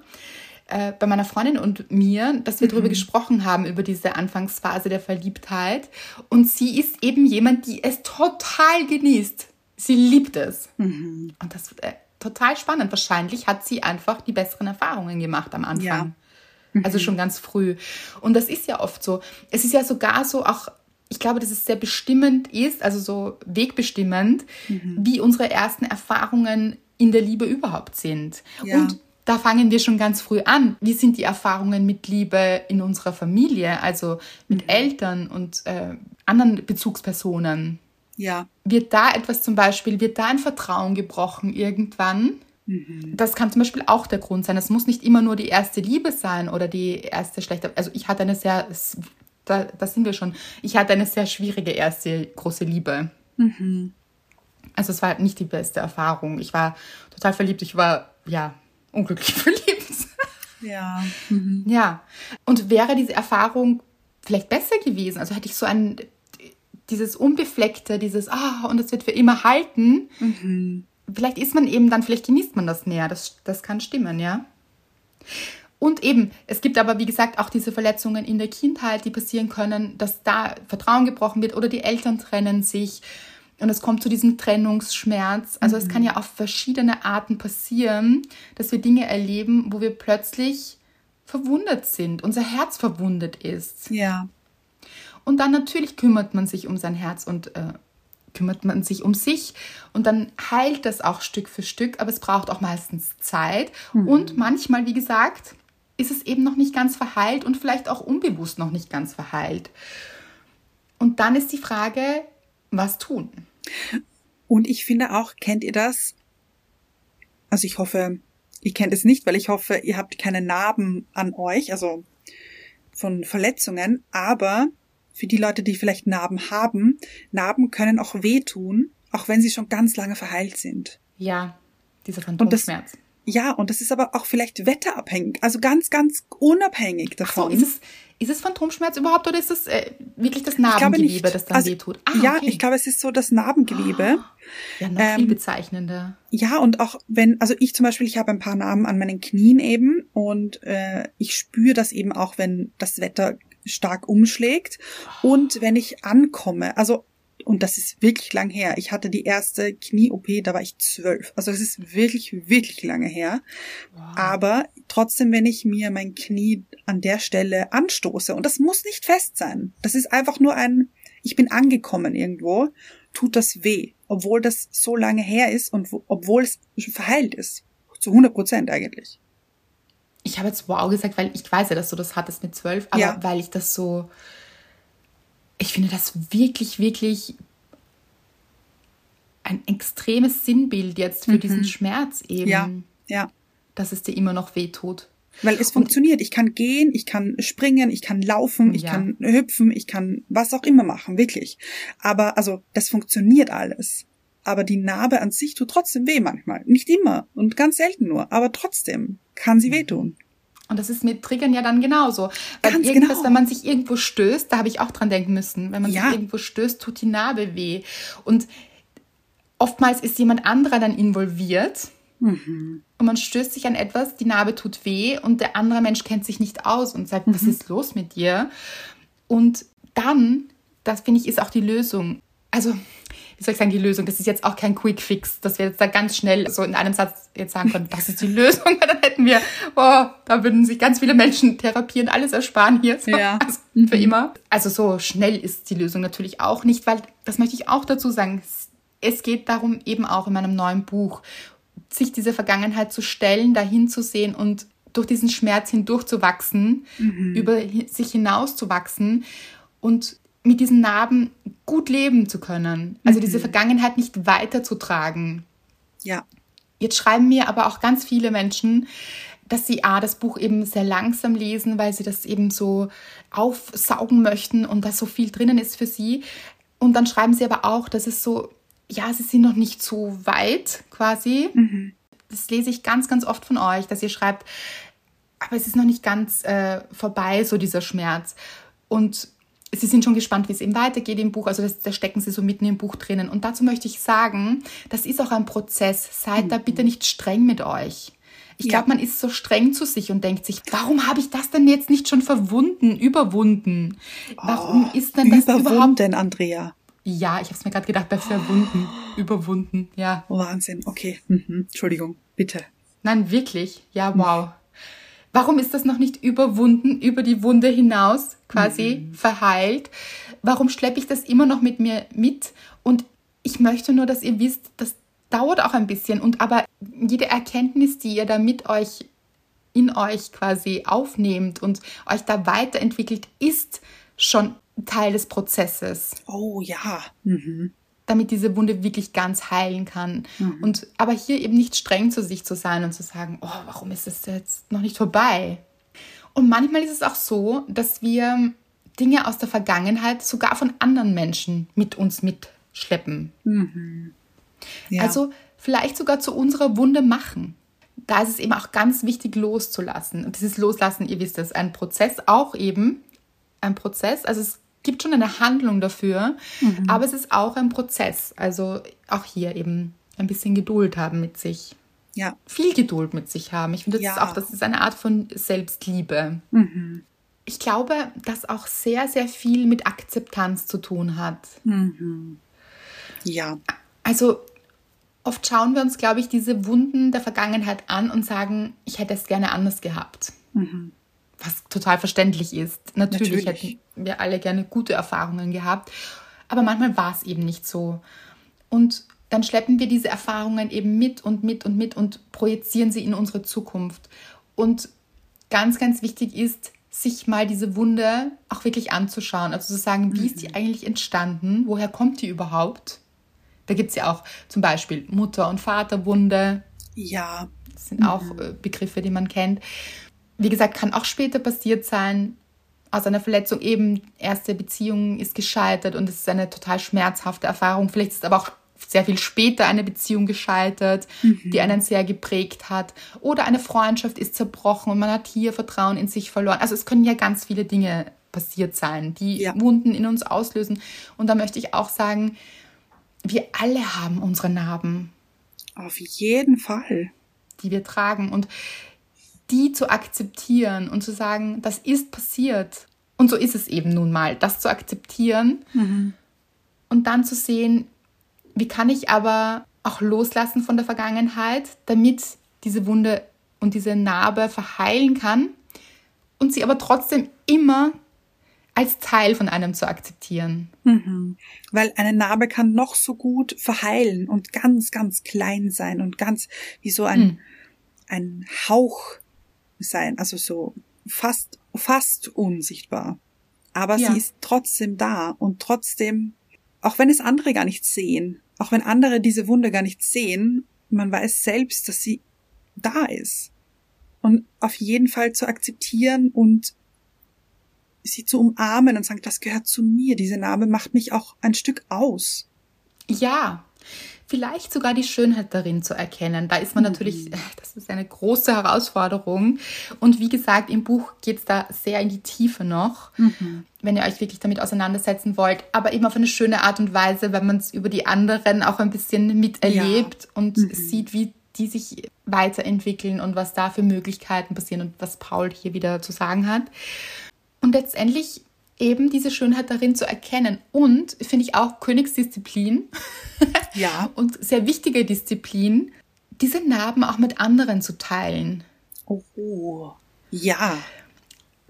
äh, bei meiner Freundin und mir, dass wir mhm. darüber gesprochen haben, über diese Anfangsphase der Verliebtheit. Und sie ist eben jemand, die es total genießt. Sie liebt es. Mhm. Und das äh, total spannend. Wahrscheinlich hat sie einfach die besseren Erfahrungen gemacht am Anfang. Ja. Mhm. Also schon ganz früh. Und das ist ja oft so. Es ist ja sogar so auch ich glaube, dass es sehr bestimmend ist, also so wegbestimmend, mhm. wie unsere ersten Erfahrungen in der Liebe überhaupt sind. Ja. Und da fangen wir schon ganz früh an. Wie sind die Erfahrungen mit Liebe in unserer Familie, also mit mhm. Eltern und äh, anderen Bezugspersonen? Ja. Wird da etwas zum Beispiel, wird da ein Vertrauen gebrochen irgendwann? Mhm. Das kann zum Beispiel auch der Grund sein. Es muss nicht immer nur die erste Liebe sein oder die erste schlechte. Also ich hatte eine sehr da, da sind wir schon. Ich hatte eine sehr schwierige erste große Liebe. Mhm. Also es war halt nicht die beste Erfahrung. Ich war total verliebt. Ich war, ja, unglücklich <laughs> verliebt. Ja. Mhm. Ja. Und wäre diese Erfahrung vielleicht besser gewesen? Also hätte ich so ein, dieses Unbefleckte, dieses, ah, oh, und das wird für immer halten. Mhm. Vielleicht ist man eben dann, vielleicht genießt man das mehr. Das, das kann stimmen, ja. Und eben, es gibt aber, wie gesagt, auch diese Verletzungen in der Kindheit, die passieren können, dass da Vertrauen gebrochen wird oder die Eltern trennen sich und es kommt zu diesem Trennungsschmerz. Also mhm. es kann ja auf verschiedene Arten passieren, dass wir Dinge erleben, wo wir plötzlich verwundet sind, unser Herz verwundet ist. Ja. Und dann natürlich kümmert man sich um sein Herz und äh, kümmert man sich um sich und dann heilt das auch Stück für Stück, aber es braucht auch meistens Zeit Mhm. und manchmal, wie gesagt, ist es eben noch nicht ganz verheilt und vielleicht auch unbewusst noch nicht ganz verheilt. Und dann ist die Frage, was tun? Und ich finde auch, kennt ihr das? Also ich hoffe, ihr kennt es nicht, weil ich hoffe, ihr habt keine Narben an euch, also von Verletzungen, aber für die Leute, die vielleicht Narben haben, Narben können auch wehtun, auch wenn sie schon ganz lange verheilt sind. Ja, dieser das- Phantomschmerz. Ja, und das ist aber auch vielleicht wetterabhängig, also ganz, ganz unabhängig Ach so, davon. ist es, ist es Phantomschmerz überhaupt oder ist es äh, wirklich das Narbengewebe, das dann Also, wehtut? Ah, ja, okay. ich glaube, es ist so das Narbengewebe. <gasps> ja, noch viel ähm, bezeichnender. Ja, und auch wenn, also ich zum Beispiel, ich habe ein paar Narben an meinen Knien eben und äh, ich spüre das eben auch, wenn das Wetter stark umschlägt und wenn ich ankomme. Also, und das ist wirklich lang her. Ich hatte die erste Knie-OP, da war ich zwölf. Also das ist wirklich, wirklich lange her. Aber trotzdem, wenn ich mir mein Knie an der Stelle anstoße, und das muss nicht fest sein, das ist einfach nur ein, ich bin angekommen irgendwo, tut das weh, obwohl das so lange her ist und wo, obwohl es schon verheilt ist. Zu 100 Prozent eigentlich. Ich habe jetzt wow gesagt, weil ich weiß ja, dass du das hattest mit zwölf, aber Ja. weil ich das so. Ich finde das wirklich, wirklich ein extremes Sinnbild jetzt für diesen Schmerz eben, Mhm. Ja, ja. dass es dir immer noch wehtut. Weil es funktioniert. Ich kann gehen, ich kann springen, ich kann laufen, ich Ja. kann hüpfen, ich kann was auch immer machen, wirklich. Aber also, das funktioniert alles. Aber die Narbe an sich tut trotzdem weh manchmal. Nicht immer und ganz selten nur, aber trotzdem kann Mhm. sie wehtun. Und das ist mit Triggern ja dann genauso. Weil Ganz irgendwas, genau. wenn man sich irgendwo stößt, da habe ich auch dran denken müssen. Wenn man Ja. sich irgendwo stößt, tut die Narbe weh. Und oftmals ist jemand anderer dann involviert. Mhm. Und man stößt sich an etwas, die Narbe tut weh und der andere Mensch kennt sich nicht aus und sagt, was Mhm. ist los mit dir? Und dann, das finde ich, ist auch die Lösung. Also, wie soll ich sagen, die Lösung, das ist jetzt auch kein Quick Fix, dass wir jetzt da ganz schnell so in einem Satz jetzt sagen können, das ist die Lösung, <laughs> dann hätten wir, oh, da würden sich ganz viele Menschen therapieren, alles ersparen hier, so, Ja. also für immer. Also so schnell ist die Lösung natürlich auch nicht, weil, das möchte ich auch dazu sagen, es- geht darum, eben auch in meinem neuen Buch, sich dieser Vergangenheit zu stellen, dahin zu sehen und durch diesen Schmerz hindurchzuwachsen, über hi- sich hinauszuwachsen und mit diesen Narben gut leben zu können. Also diese Vergangenheit nicht weiterzutragen. Ja. Jetzt schreiben mir aber auch ganz viele Menschen, dass sie A, das Buch eben sehr langsam lesen, weil sie das eben so aufsaugen möchten und da so viel drinnen ist für sie. Und dann schreiben sie aber auch, dass es so, ja, sie sind noch nicht so weit quasi. Das lese ich ganz, ganz oft von euch, dass ihr schreibt, aber es ist noch nicht ganz äh, vorbei, so dieser Schmerz. Und sie sind schon gespannt, wie es eben weitergeht im Buch. Also das, da stecken sie so mitten im Buch drinnen. Und dazu möchte ich sagen, das ist auch ein Prozess. Seid da bitte nicht streng mit euch. Ich Mhm. Ja. glaube, man ist so streng zu sich und denkt sich, warum habe ich das denn jetzt nicht schon verwunden, überwunden? Warum ist denn das überhaupt? Überwunden, Andrea. Ja, ich habe es mir gerade gedacht bei verwunden, überwunden. Ja, Wahnsinn. Okay. Mhm. Entschuldigung. Bitte. Nein, wirklich. Ja, wow. Warum ist das noch nicht überwunden, über die Wunde hinaus quasi verheilt? Warum schleppe ich das immer noch mit mir mit? Und ich möchte nur, dass ihr wisst, das dauert auch ein bisschen. Und aber jede Erkenntnis, die ihr da mit euch in euch quasi aufnehmt und euch da weiterentwickelt, ist schon Teil des Prozesses Oh ja. Mhm. Damit diese Wunde wirklich ganz heilen kann. Und aber hier eben nicht streng zu sich zu sein und zu sagen, oh, warum ist es jetzt noch nicht vorbei? Und manchmal ist es auch so, dass wir Dinge aus der Vergangenheit sogar von anderen Menschen mit uns mitschleppen. Ja. Also vielleicht sogar zu unserer Wunde machen. Da ist es eben auch ganz wichtig loszulassen. Und dieses Loslassen, ihr wisst es, ein Prozess auch eben, ein Prozess. Also es gibt schon eine Handlung dafür, aber es ist auch ein Prozess. Also auch hier eben ein bisschen Geduld haben mit sich. ja. Viel Geduld mit sich haben. Ich finde, das Ja. ist auch, das ist eine Art von Selbstliebe. Ich glaube, dass auch sehr, sehr viel mit Akzeptanz zu tun hat. Ja. Also oft schauen wir uns, glaube ich, diese Wunden der Vergangenheit an und sagen, ich hätte es gerne anders gehabt. Was total verständlich ist. Natürlich, Natürlich. hätten wir alle gerne gute Erfahrungen gehabt, aber manchmal war es eben nicht so. Und dann schleppen wir diese Erfahrungen eben mit und mit und mit und projizieren sie in unsere Zukunft. Und ganz, ganz wichtig ist, sich mal diese Wunde auch wirklich anzuschauen. Also zu sagen, wie ist die eigentlich entstanden? Woher kommt die überhaupt? Da gibt es ja auch zum Beispiel Mutter- und Vaterwunde. Ja. Das sind auch äh, Begriffe, die man kennt. Wie gesagt, kann auch später passiert sein. Aus einer Verletzung eben, erste Beziehung ist gescheitert und es ist eine total schmerzhafte Erfahrung. Vielleicht ist aber auch sehr viel später eine Beziehung gescheitert, die einen sehr geprägt hat. Oder eine Freundschaft ist zerbrochen und man hat hier Vertrauen in sich verloren. Also es können ja ganz viele Dinge passiert sein, die Ja. Wunden in uns auslösen. Und da möchte ich auch sagen, wir alle haben unsere Narben, Auf jeden Fall. die wir tragen. Und die zu akzeptieren und zu sagen, das ist passiert. Und so ist es eben nun mal, das zu akzeptieren und dann zu sehen, wie kann ich aber auch loslassen von der Vergangenheit, damit diese Wunde und diese Narbe verheilen kann und sie aber trotzdem immer als Teil von einem zu akzeptieren. Weil eine Narbe kann noch so gut verheilen und ganz, ganz klein sein und ganz wie so ein, ein Hauch sein, also so fast, fast unsichtbar. Aber Ja. sie ist trotzdem da und trotzdem, auch wenn es andere gar nicht sehen, auch wenn andere diese Wunde gar nicht sehen, man weiß selbst, dass sie da ist. Und auf jeden Fall zu akzeptieren und sie zu umarmen und sagen, das gehört zu mir. Diese Narbe macht mich auch ein Stück aus. Ja, vielleicht sogar die Schönheit darin zu erkennen. Da ist man natürlich, äh, <laughs> das ist eine große Herausforderung. Und wie gesagt, im Buch geht es da sehr in die Tiefe noch, wenn ihr euch wirklich damit auseinandersetzen wollt. Aber eben auf eine schöne Art und Weise, wenn man es über die anderen auch ein bisschen miterlebt und sieht, wie die sich weiterentwickeln und was da für Möglichkeiten passieren und was Paul hier wieder zu sagen hat. Und letztendlich eben diese Schönheit darin zu erkennen. Und finde ich auch Königsdisziplin <laughs> Ja. und sehr wichtige Disziplin, diese Narben auch mit anderen zu teilen. Oh. Ja.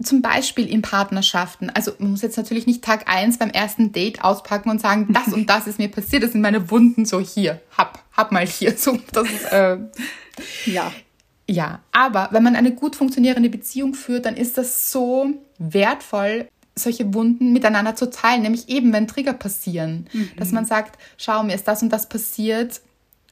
Zum Beispiel in Partnerschaften. Also man muss jetzt natürlich nicht Tag eins beim ersten Date auspacken und sagen, das und das ist mir passiert, das sind meine Wunden, so hier, hab, hab mal hier. So, das ist, äh, Ja. Ja, aber wenn man eine gut funktionierende Beziehung führt, dann ist das so wertvoll, solche Wunden miteinander zu teilen, nämlich eben, wenn Trigger passieren, dass man sagt, schau, mir ist das und das passiert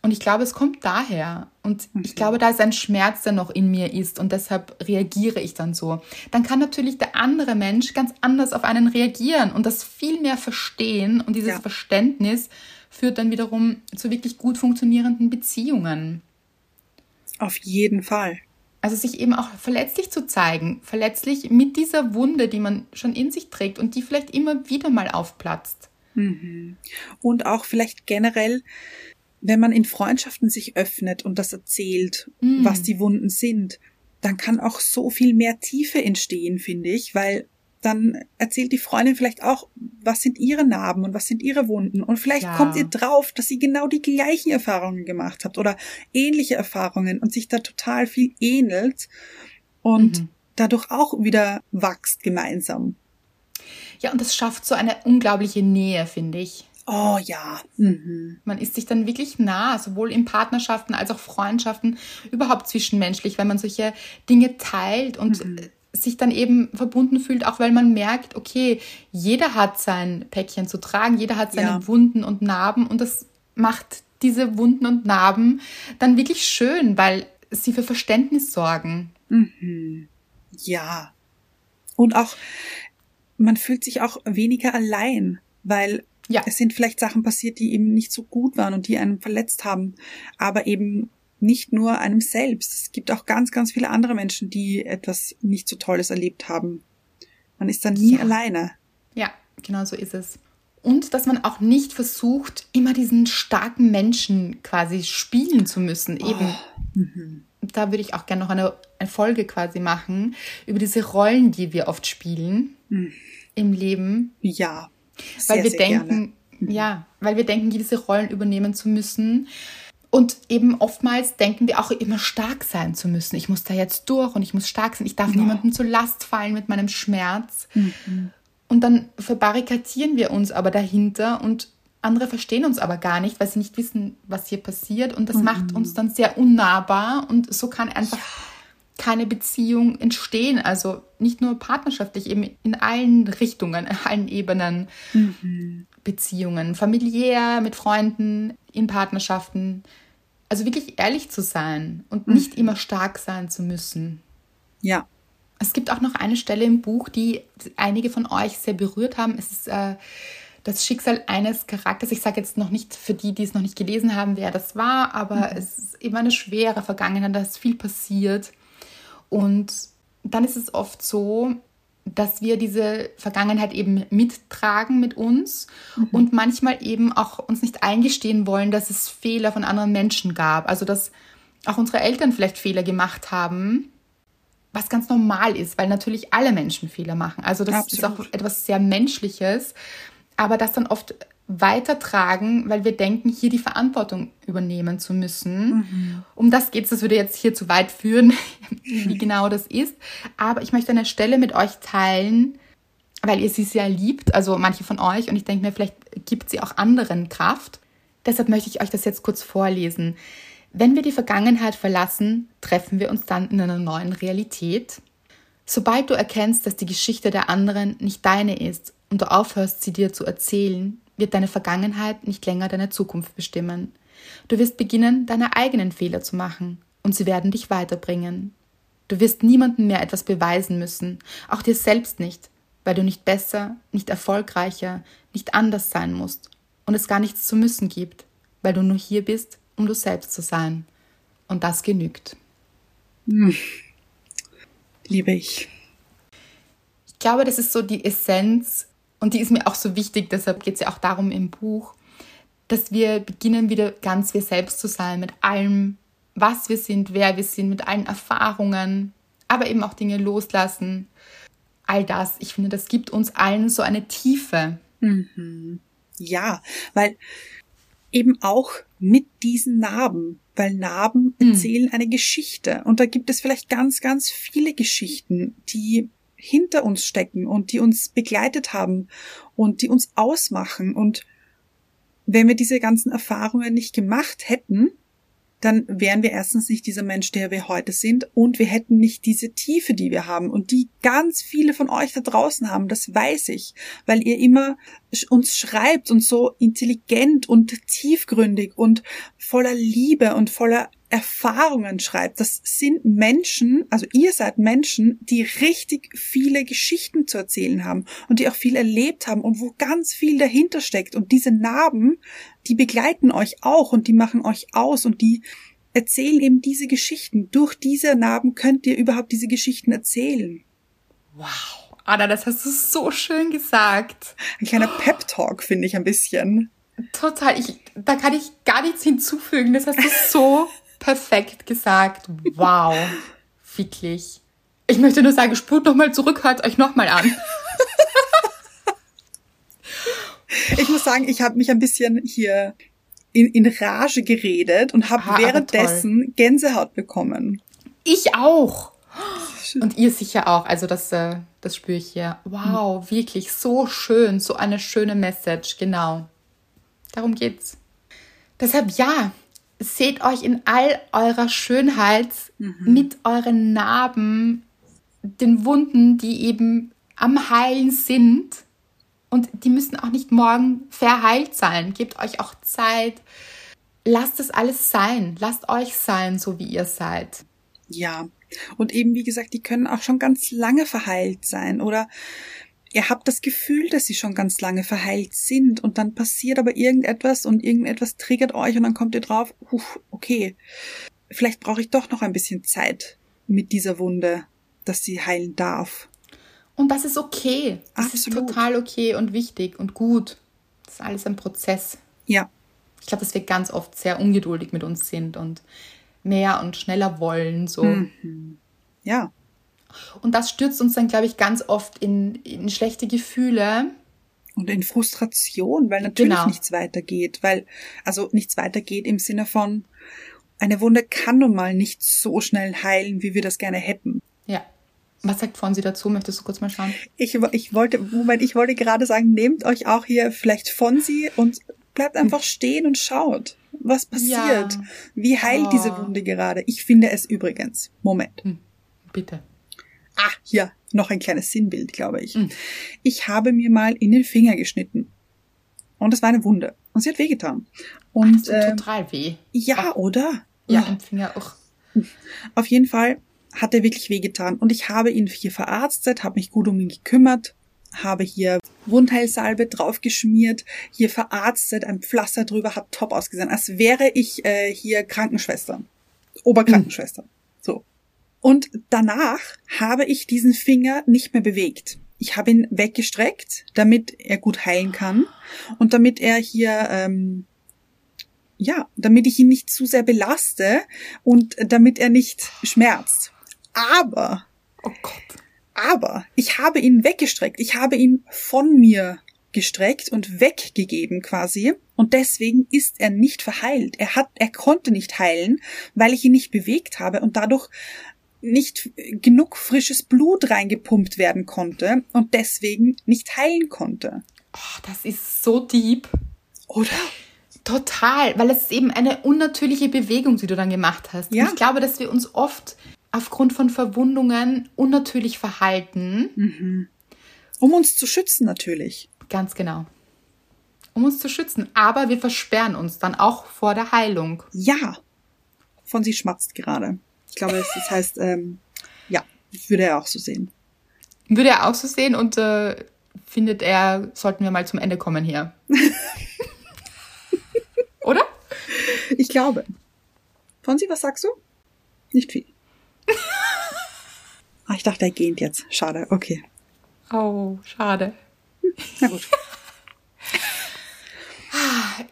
und ich glaube, es kommt daher und ich glaube, da ist ein Schmerz, der noch in mir ist und deshalb reagiere ich dann so. Dann kann natürlich der andere Mensch ganz anders auf einen reagieren und das viel mehr verstehen und dieses Ja. Verständnis führt dann wiederum zu wirklich gut funktionierenden Beziehungen. Auf jeden Fall. Also sich eben auch verletzlich zu zeigen, verletzlich mit dieser Wunde, die man schon in sich trägt und die vielleicht immer wieder mal aufplatzt. Und auch vielleicht generell, wenn man in Freundschaften sich öffnet und das erzählt, was die Wunden sind, dann kann auch so viel mehr Tiefe entstehen, finde ich, weil dann erzählt die Freundin vielleicht auch, was sind ihre Narben und was sind ihre Wunden. Und vielleicht Ja. kommt ihr drauf, dass sie genau die gleichen Erfahrungen gemacht habt oder ähnliche Erfahrungen und sich da total viel ähnelt und dadurch auch wieder wächst gemeinsam. Ja, und das schafft so eine unglaubliche Nähe, finde ich. Oh ja. Mhm. Man ist sich dann wirklich nah, sowohl in Partnerschaften als auch Freundschaften, überhaupt zwischenmenschlich, wenn man solche Dinge teilt und äh, sich dann eben verbunden fühlt, auch weil man merkt, okay, jeder hat sein Päckchen zu tragen, jeder hat seine Ja. Wunden und Narben und das macht diese Wunden und Narben dann wirklich schön, weil sie für Verständnis sorgen. Ja. Und auch, man fühlt sich auch weniger allein, weil Ja. es sind vielleicht Sachen passiert, die eben nicht so gut waren und die einen verletzt haben, aber eben nicht nur einem selbst. Es gibt auch ganz, ganz viele andere Menschen, die etwas nicht so Tolles erlebt haben. Man ist dann nie Ja. alleine. Ja, genau so ist es. Und dass man auch nicht versucht, immer diesen starken Menschen quasi spielen zu müssen. Eben, da würde ich auch gerne noch eine, eine Folge quasi machen über diese Rollen, die wir oft spielen im Leben. Ja. Weil Sehr, wir sehr gerne. denken, ja, weil wir denken, diese Rollen übernehmen zu müssen. Und eben oftmals denken wir auch immer stark sein zu müssen. Ich muss da jetzt durch und ich muss stark sein. Ich darf ja. niemandem zur Last fallen mit meinem Schmerz. Mhm. Und dann verbarrikadieren wir uns aber dahinter und andere verstehen uns aber gar nicht, weil sie nicht wissen, was hier passiert. Und das mhm. macht uns dann sehr unnahbar. Und so kann einfach ja. keine Beziehung entstehen. Also nicht nur partnerschaftlich, eben in allen Richtungen, in allen Ebenen. Mhm. Beziehungen, familiär, mit Freunden, in Partnerschaften. Also wirklich ehrlich zu sein und mhm. nicht immer stark sein zu müssen. Ja. Es gibt auch noch eine Stelle im Buch, die einige von euch sehr berührt haben. Es ist äh, das Schicksal eines Charakters. Ich sage jetzt noch nicht für die, die es noch nicht gelesen haben, wer das war, aber mhm. es ist immer eine schwere Vergangenheit, da ist viel passiert. Und dann ist es oft so, dass wir diese Vergangenheit eben mittragen mit uns mhm. und manchmal eben auch uns nicht eingestehen wollen, dass es Fehler von anderen Menschen gab. Also dass auch unsere Eltern vielleicht Fehler gemacht haben, was ganz normal ist, weil natürlich alle Menschen Fehler machen. Also das Absolut. ist auch etwas sehr Menschliches aber das dann oft weitertragen, weil wir denken, hier die Verantwortung übernehmen zu müssen. Mhm. Um das geht es, das würde jetzt hier zu weit führen, <laughs> wie genau das ist. Aber ich möchte eine Stelle mit euch teilen, weil ihr sie sehr liebt, also manche von euch, und ich denke mir, vielleicht gibt sie auch anderen Kraft. Deshalb möchte ich euch das jetzt kurz vorlesen. Wenn wir die Vergangenheit verlassen, treffen wir uns dann in einer neuen Realität. Sobald du erkennst, dass die Geschichte der anderen nicht deine ist und du aufhörst, sie dir zu erzählen, wird deine Vergangenheit nicht länger deine Zukunft bestimmen. Du wirst beginnen, deine eigenen Fehler zu machen, und sie werden dich weiterbringen. Du wirst niemandem mehr etwas beweisen müssen, auch dir selbst nicht, weil du nicht besser, nicht erfolgreicher, nicht anders sein musst und es gar nichts zu müssen gibt, weil du nur hier bist, um du selbst zu sein. Und das genügt. Hm. Liebe ich. Ich glaube, das ist so die Essenz und die ist mir auch so wichtig, deshalb geht es ja auch darum im Buch, dass wir beginnen, wieder ganz wir selbst zu sein, mit allem, was wir sind, wer wir sind, mit allen Erfahrungen, aber eben auch Dinge loslassen. All das, ich finde, das gibt uns allen so eine Tiefe. Mhm. Ja, weil eben auch mit diesen Narben, weil Narben mhm. erzählen eine Geschichte. Und da gibt es vielleicht ganz, ganz viele Geschichten, die hinter uns stecken und die uns begleitet haben und die uns ausmachen. Und wenn wir diese ganzen Erfahrungen nicht gemacht hätten, dann wären wir erstens nicht dieser Mensch, der wir heute sind und wir hätten nicht diese Tiefe, die wir haben und die ganz viele von euch da draußen haben, das weiß ich, weil ihr immer uns schreibt und so intelligent und tiefgründig und voller Liebe und voller Erfahrungen schreibt. Das sind Menschen, also ihr seid Menschen, die richtig viele Geschichten zu erzählen haben und die auch viel erlebt haben und wo ganz viel dahinter steckt. Und diese Narben, die begleiten euch auch und die machen euch aus und die erzählen eben diese Geschichten. Durch diese Narben könnt ihr überhaupt diese Geschichten erzählen. Wow. Anna, das hast du so schön gesagt. Ein kleiner Pep-Talk, finde ich ein bisschen. Total. Ich, da kann ich gar nichts hinzufügen. Das hast du so <laughs> perfekt gesagt. Wow. <laughs> Wirklich. Ich möchte nur sagen, spurt nochmal zurück, hört euch nochmal an. <laughs> ich muss sagen, ich habe mich ein bisschen hier in, in Rage geredet und habe währenddessen Gänsehaut bekommen. Ich auch. Und ihr sicher auch. Also das, äh, das spüre ich hier. Wow, wirklich so schön, so eine schöne Message. Genau. Darum geht's. Deshalb ja, seht euch in all eurer Schönheit mhm. mit euren Narben, den Wunden, die eben am Heilen sind. Und die müssen auch nicht morgen verheilt sein. Gebt euch auch Zeit. Lasst es alles sein. Lasst euch sein, so wie ihr seid. Ja. Und eben, wie gesagt, die können auch schon ganz lange verheilt sein. Oder ihr habt das Gefühl, dass sie schon ganz lange verheilt sind und dann passiert aber irgendetwas und irgendetwas triggert euch und dann kommt ihr drauf, okay, vielleicht brauche ich doch noch ein bisschen Zeit mit dieser Wunde, dass sie heilen darf. Und das ist okay. Das Absolut. ist total okay und wichtig und gut. Das ist alles ein Prozess. Ja. Ich glaube, dass wir ganz oft sehr ungeduldig mit uns sind und mehr und schneller wollen, so. Mhm. Ja. Und das stürzt uns dann, glaube ich, ganz oft in, in schlechte Gefühle. Und in Frustration, weil natürlich genau. nichts weitergeht. Weil, also nichts weitergeht im Sinne von, eine Wunde kann nun mal nicht so schnell heilen, wie wir das gerne hätten. Ja. Was sagt Fonsi dazu? Möchtest du kurz mal schauen? Ich, ich wollte, Moment, ich wollte gerade sagen, nehmt euch auch hier vielleicht Fonsi und bleibt einfach stehen und schaut, was passiert. Ja. Wie heilt Oh. diese Wunde gerade? Ich finde es übrigens. Moment. Bitte. Ah, hier, noch ein kleines Sinnbild, glaube ich. Mhm. Ich habe mir mal in den Finger geschnitten. Und es war eine Wunde. Und sie hat wehgetan. Und Tut äh, total weh. ja, oder? Ja, Ah. im Finger. Uch. Auf jeden Fall hat er wirklich wehgetan. Und ich habe ihn hier verarztet, habe mich gut um ihn gekümmert, habe hier Wundheilsalbe draufgeschmiert, hier verarztet, ein Pflaster drüber, hat top ausgesehen, als wäre ich äh, hier Krankenschwester, Oberkrankenschwester. So. Und danach habe ich diesen Finger nicht mehr bewegt. Ich habe ihn weggestreckt, damit er gut heilen kann und damit er hier ähm, ja, damit ich ihn nicht zu sehr belaste und damit er nicht schmerzt. Aber, Oh Gott. aber, ich habe ihn weggestreckt. Ich habe ihn von mir gestreckt und weggegeben quasi. Und deswegen ist er nicht verheilt. Er hat, er konnte nicht heilen, weil ich ihn nicht bewegt habe und dadurch nicht genug frisches Blut reingepumpt werden konnte und deswegen nicht heilen konnte. Oh, das ist so deep. Oder? Total, weil es ist eben eine unnatürliche Bewegung, die du dann gemacht hast. Ja. Und ich glaube, dass wir uns oft aufgrund von Verwundungen unnatürlich verhalten. Um uns zu schützen natürlich. Ganz genau. Um uns zu schützen. Aber wir versperren uns dann auch vor der Heilung. Ja. Von sie schmatzt gerade. Ich glaube, das das heißt, ähm, ja, würde er auch so sehen. Würde er auch so sehen und äh, findet er, sollten wir mal zum Ende kommen hier. <laughs> Oder? Ich glaube. Fonsi, was sagst du? Nicht viel. <laughs> ah, ich dachte, er geht jetzt. Schade, okay. Oh, schade. Na gut. <laughs>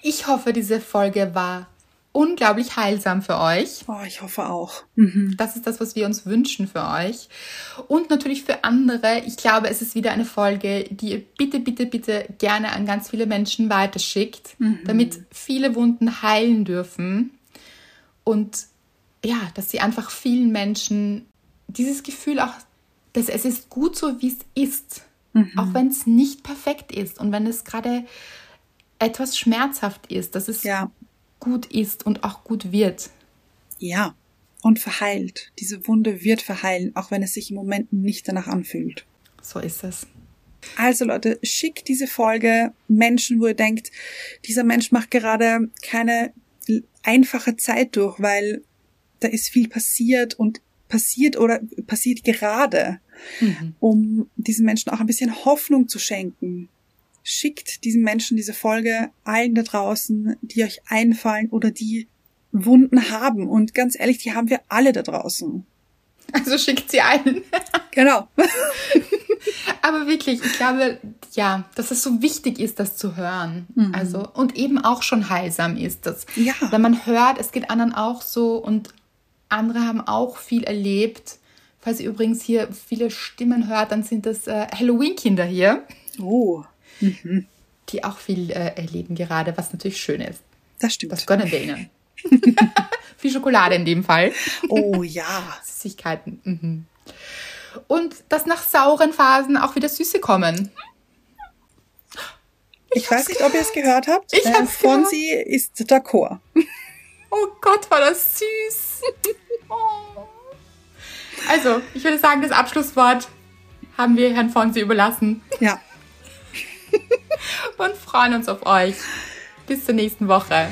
Ich hoffe, diese Folge war unglaublich heilsam für euch. Oh, ich hoffe auch. Mhm. Das ist das, was wir uns wünschen für euch. Und natürlich für andere. Ich glaube, es ist wieder eine Folge, die ihr bitte, bitte, bitte gerne an ganz viele Menschen weiterschickt, damit viele Wunden heilen dürfen. Und ja, dass sie einfach vielen Menschen dieses Gefühl auch, dass es ist gut so, wie es ist. Auch wenn es nicht perfekt ist und wenn es gerade etwas schmerzhaft ist, dass es Ja, gut ist und auch gut wird. ja. Und verheilt. Diese Wunde wird verheilen, auch wenn es sich im Moment nicht danach anfühlt. So ist es. Also Leute, schickt diese Folge Menschen, wo ihr denkt, dieser Mensch macht gerade keine einfache Zeit durch, weil da ist viel passiert und passiert oder passiert gerade, um diesen Menschen auch ein bisschen Hoffnung zu schenken. Schickt diesen Menschen diese Folge allen da draußen, die euch einfallen oder die Wunden haben. Und ganz ehrlich, die haben wir alle da draußen. Also schickt sie ein. <laughs> Genau. Aber wirklich, ich glaube, ja, dass es so wichtig ist, das zu hören. Also, und eben auch schon heilsam ist. Dass, Ja. Wenn man hört, es geht anderen auch so und andere haben auch viel erlebt. Falls ihr übrigens hier viele Stimmen hört, dann sind das äh, Halloween-Kinder hier, Oh, die auch viel äh, erleben gerade, was natürlich schön ist. das stimmt. Das gönnen wir ihnen. <laughs> viel Schokolade in dem Fall. Oh ja. <laughs> Süßigkeiten. Mhm. Und dass nach sauren Phasen auch wieder Süße kommen. Ich, weiß nicht, ob ihr es gehört habt. Ich äh, hab's Fonsi ist d'accord. <laughs> Oh Gott, war das süß. Oh. Also, ich würde sagen, das Abschlusswort haben wir Herrn Fonsi überlassen Ja. <laughs> und freuen uns auf euch. Bis zur nächsten Woche.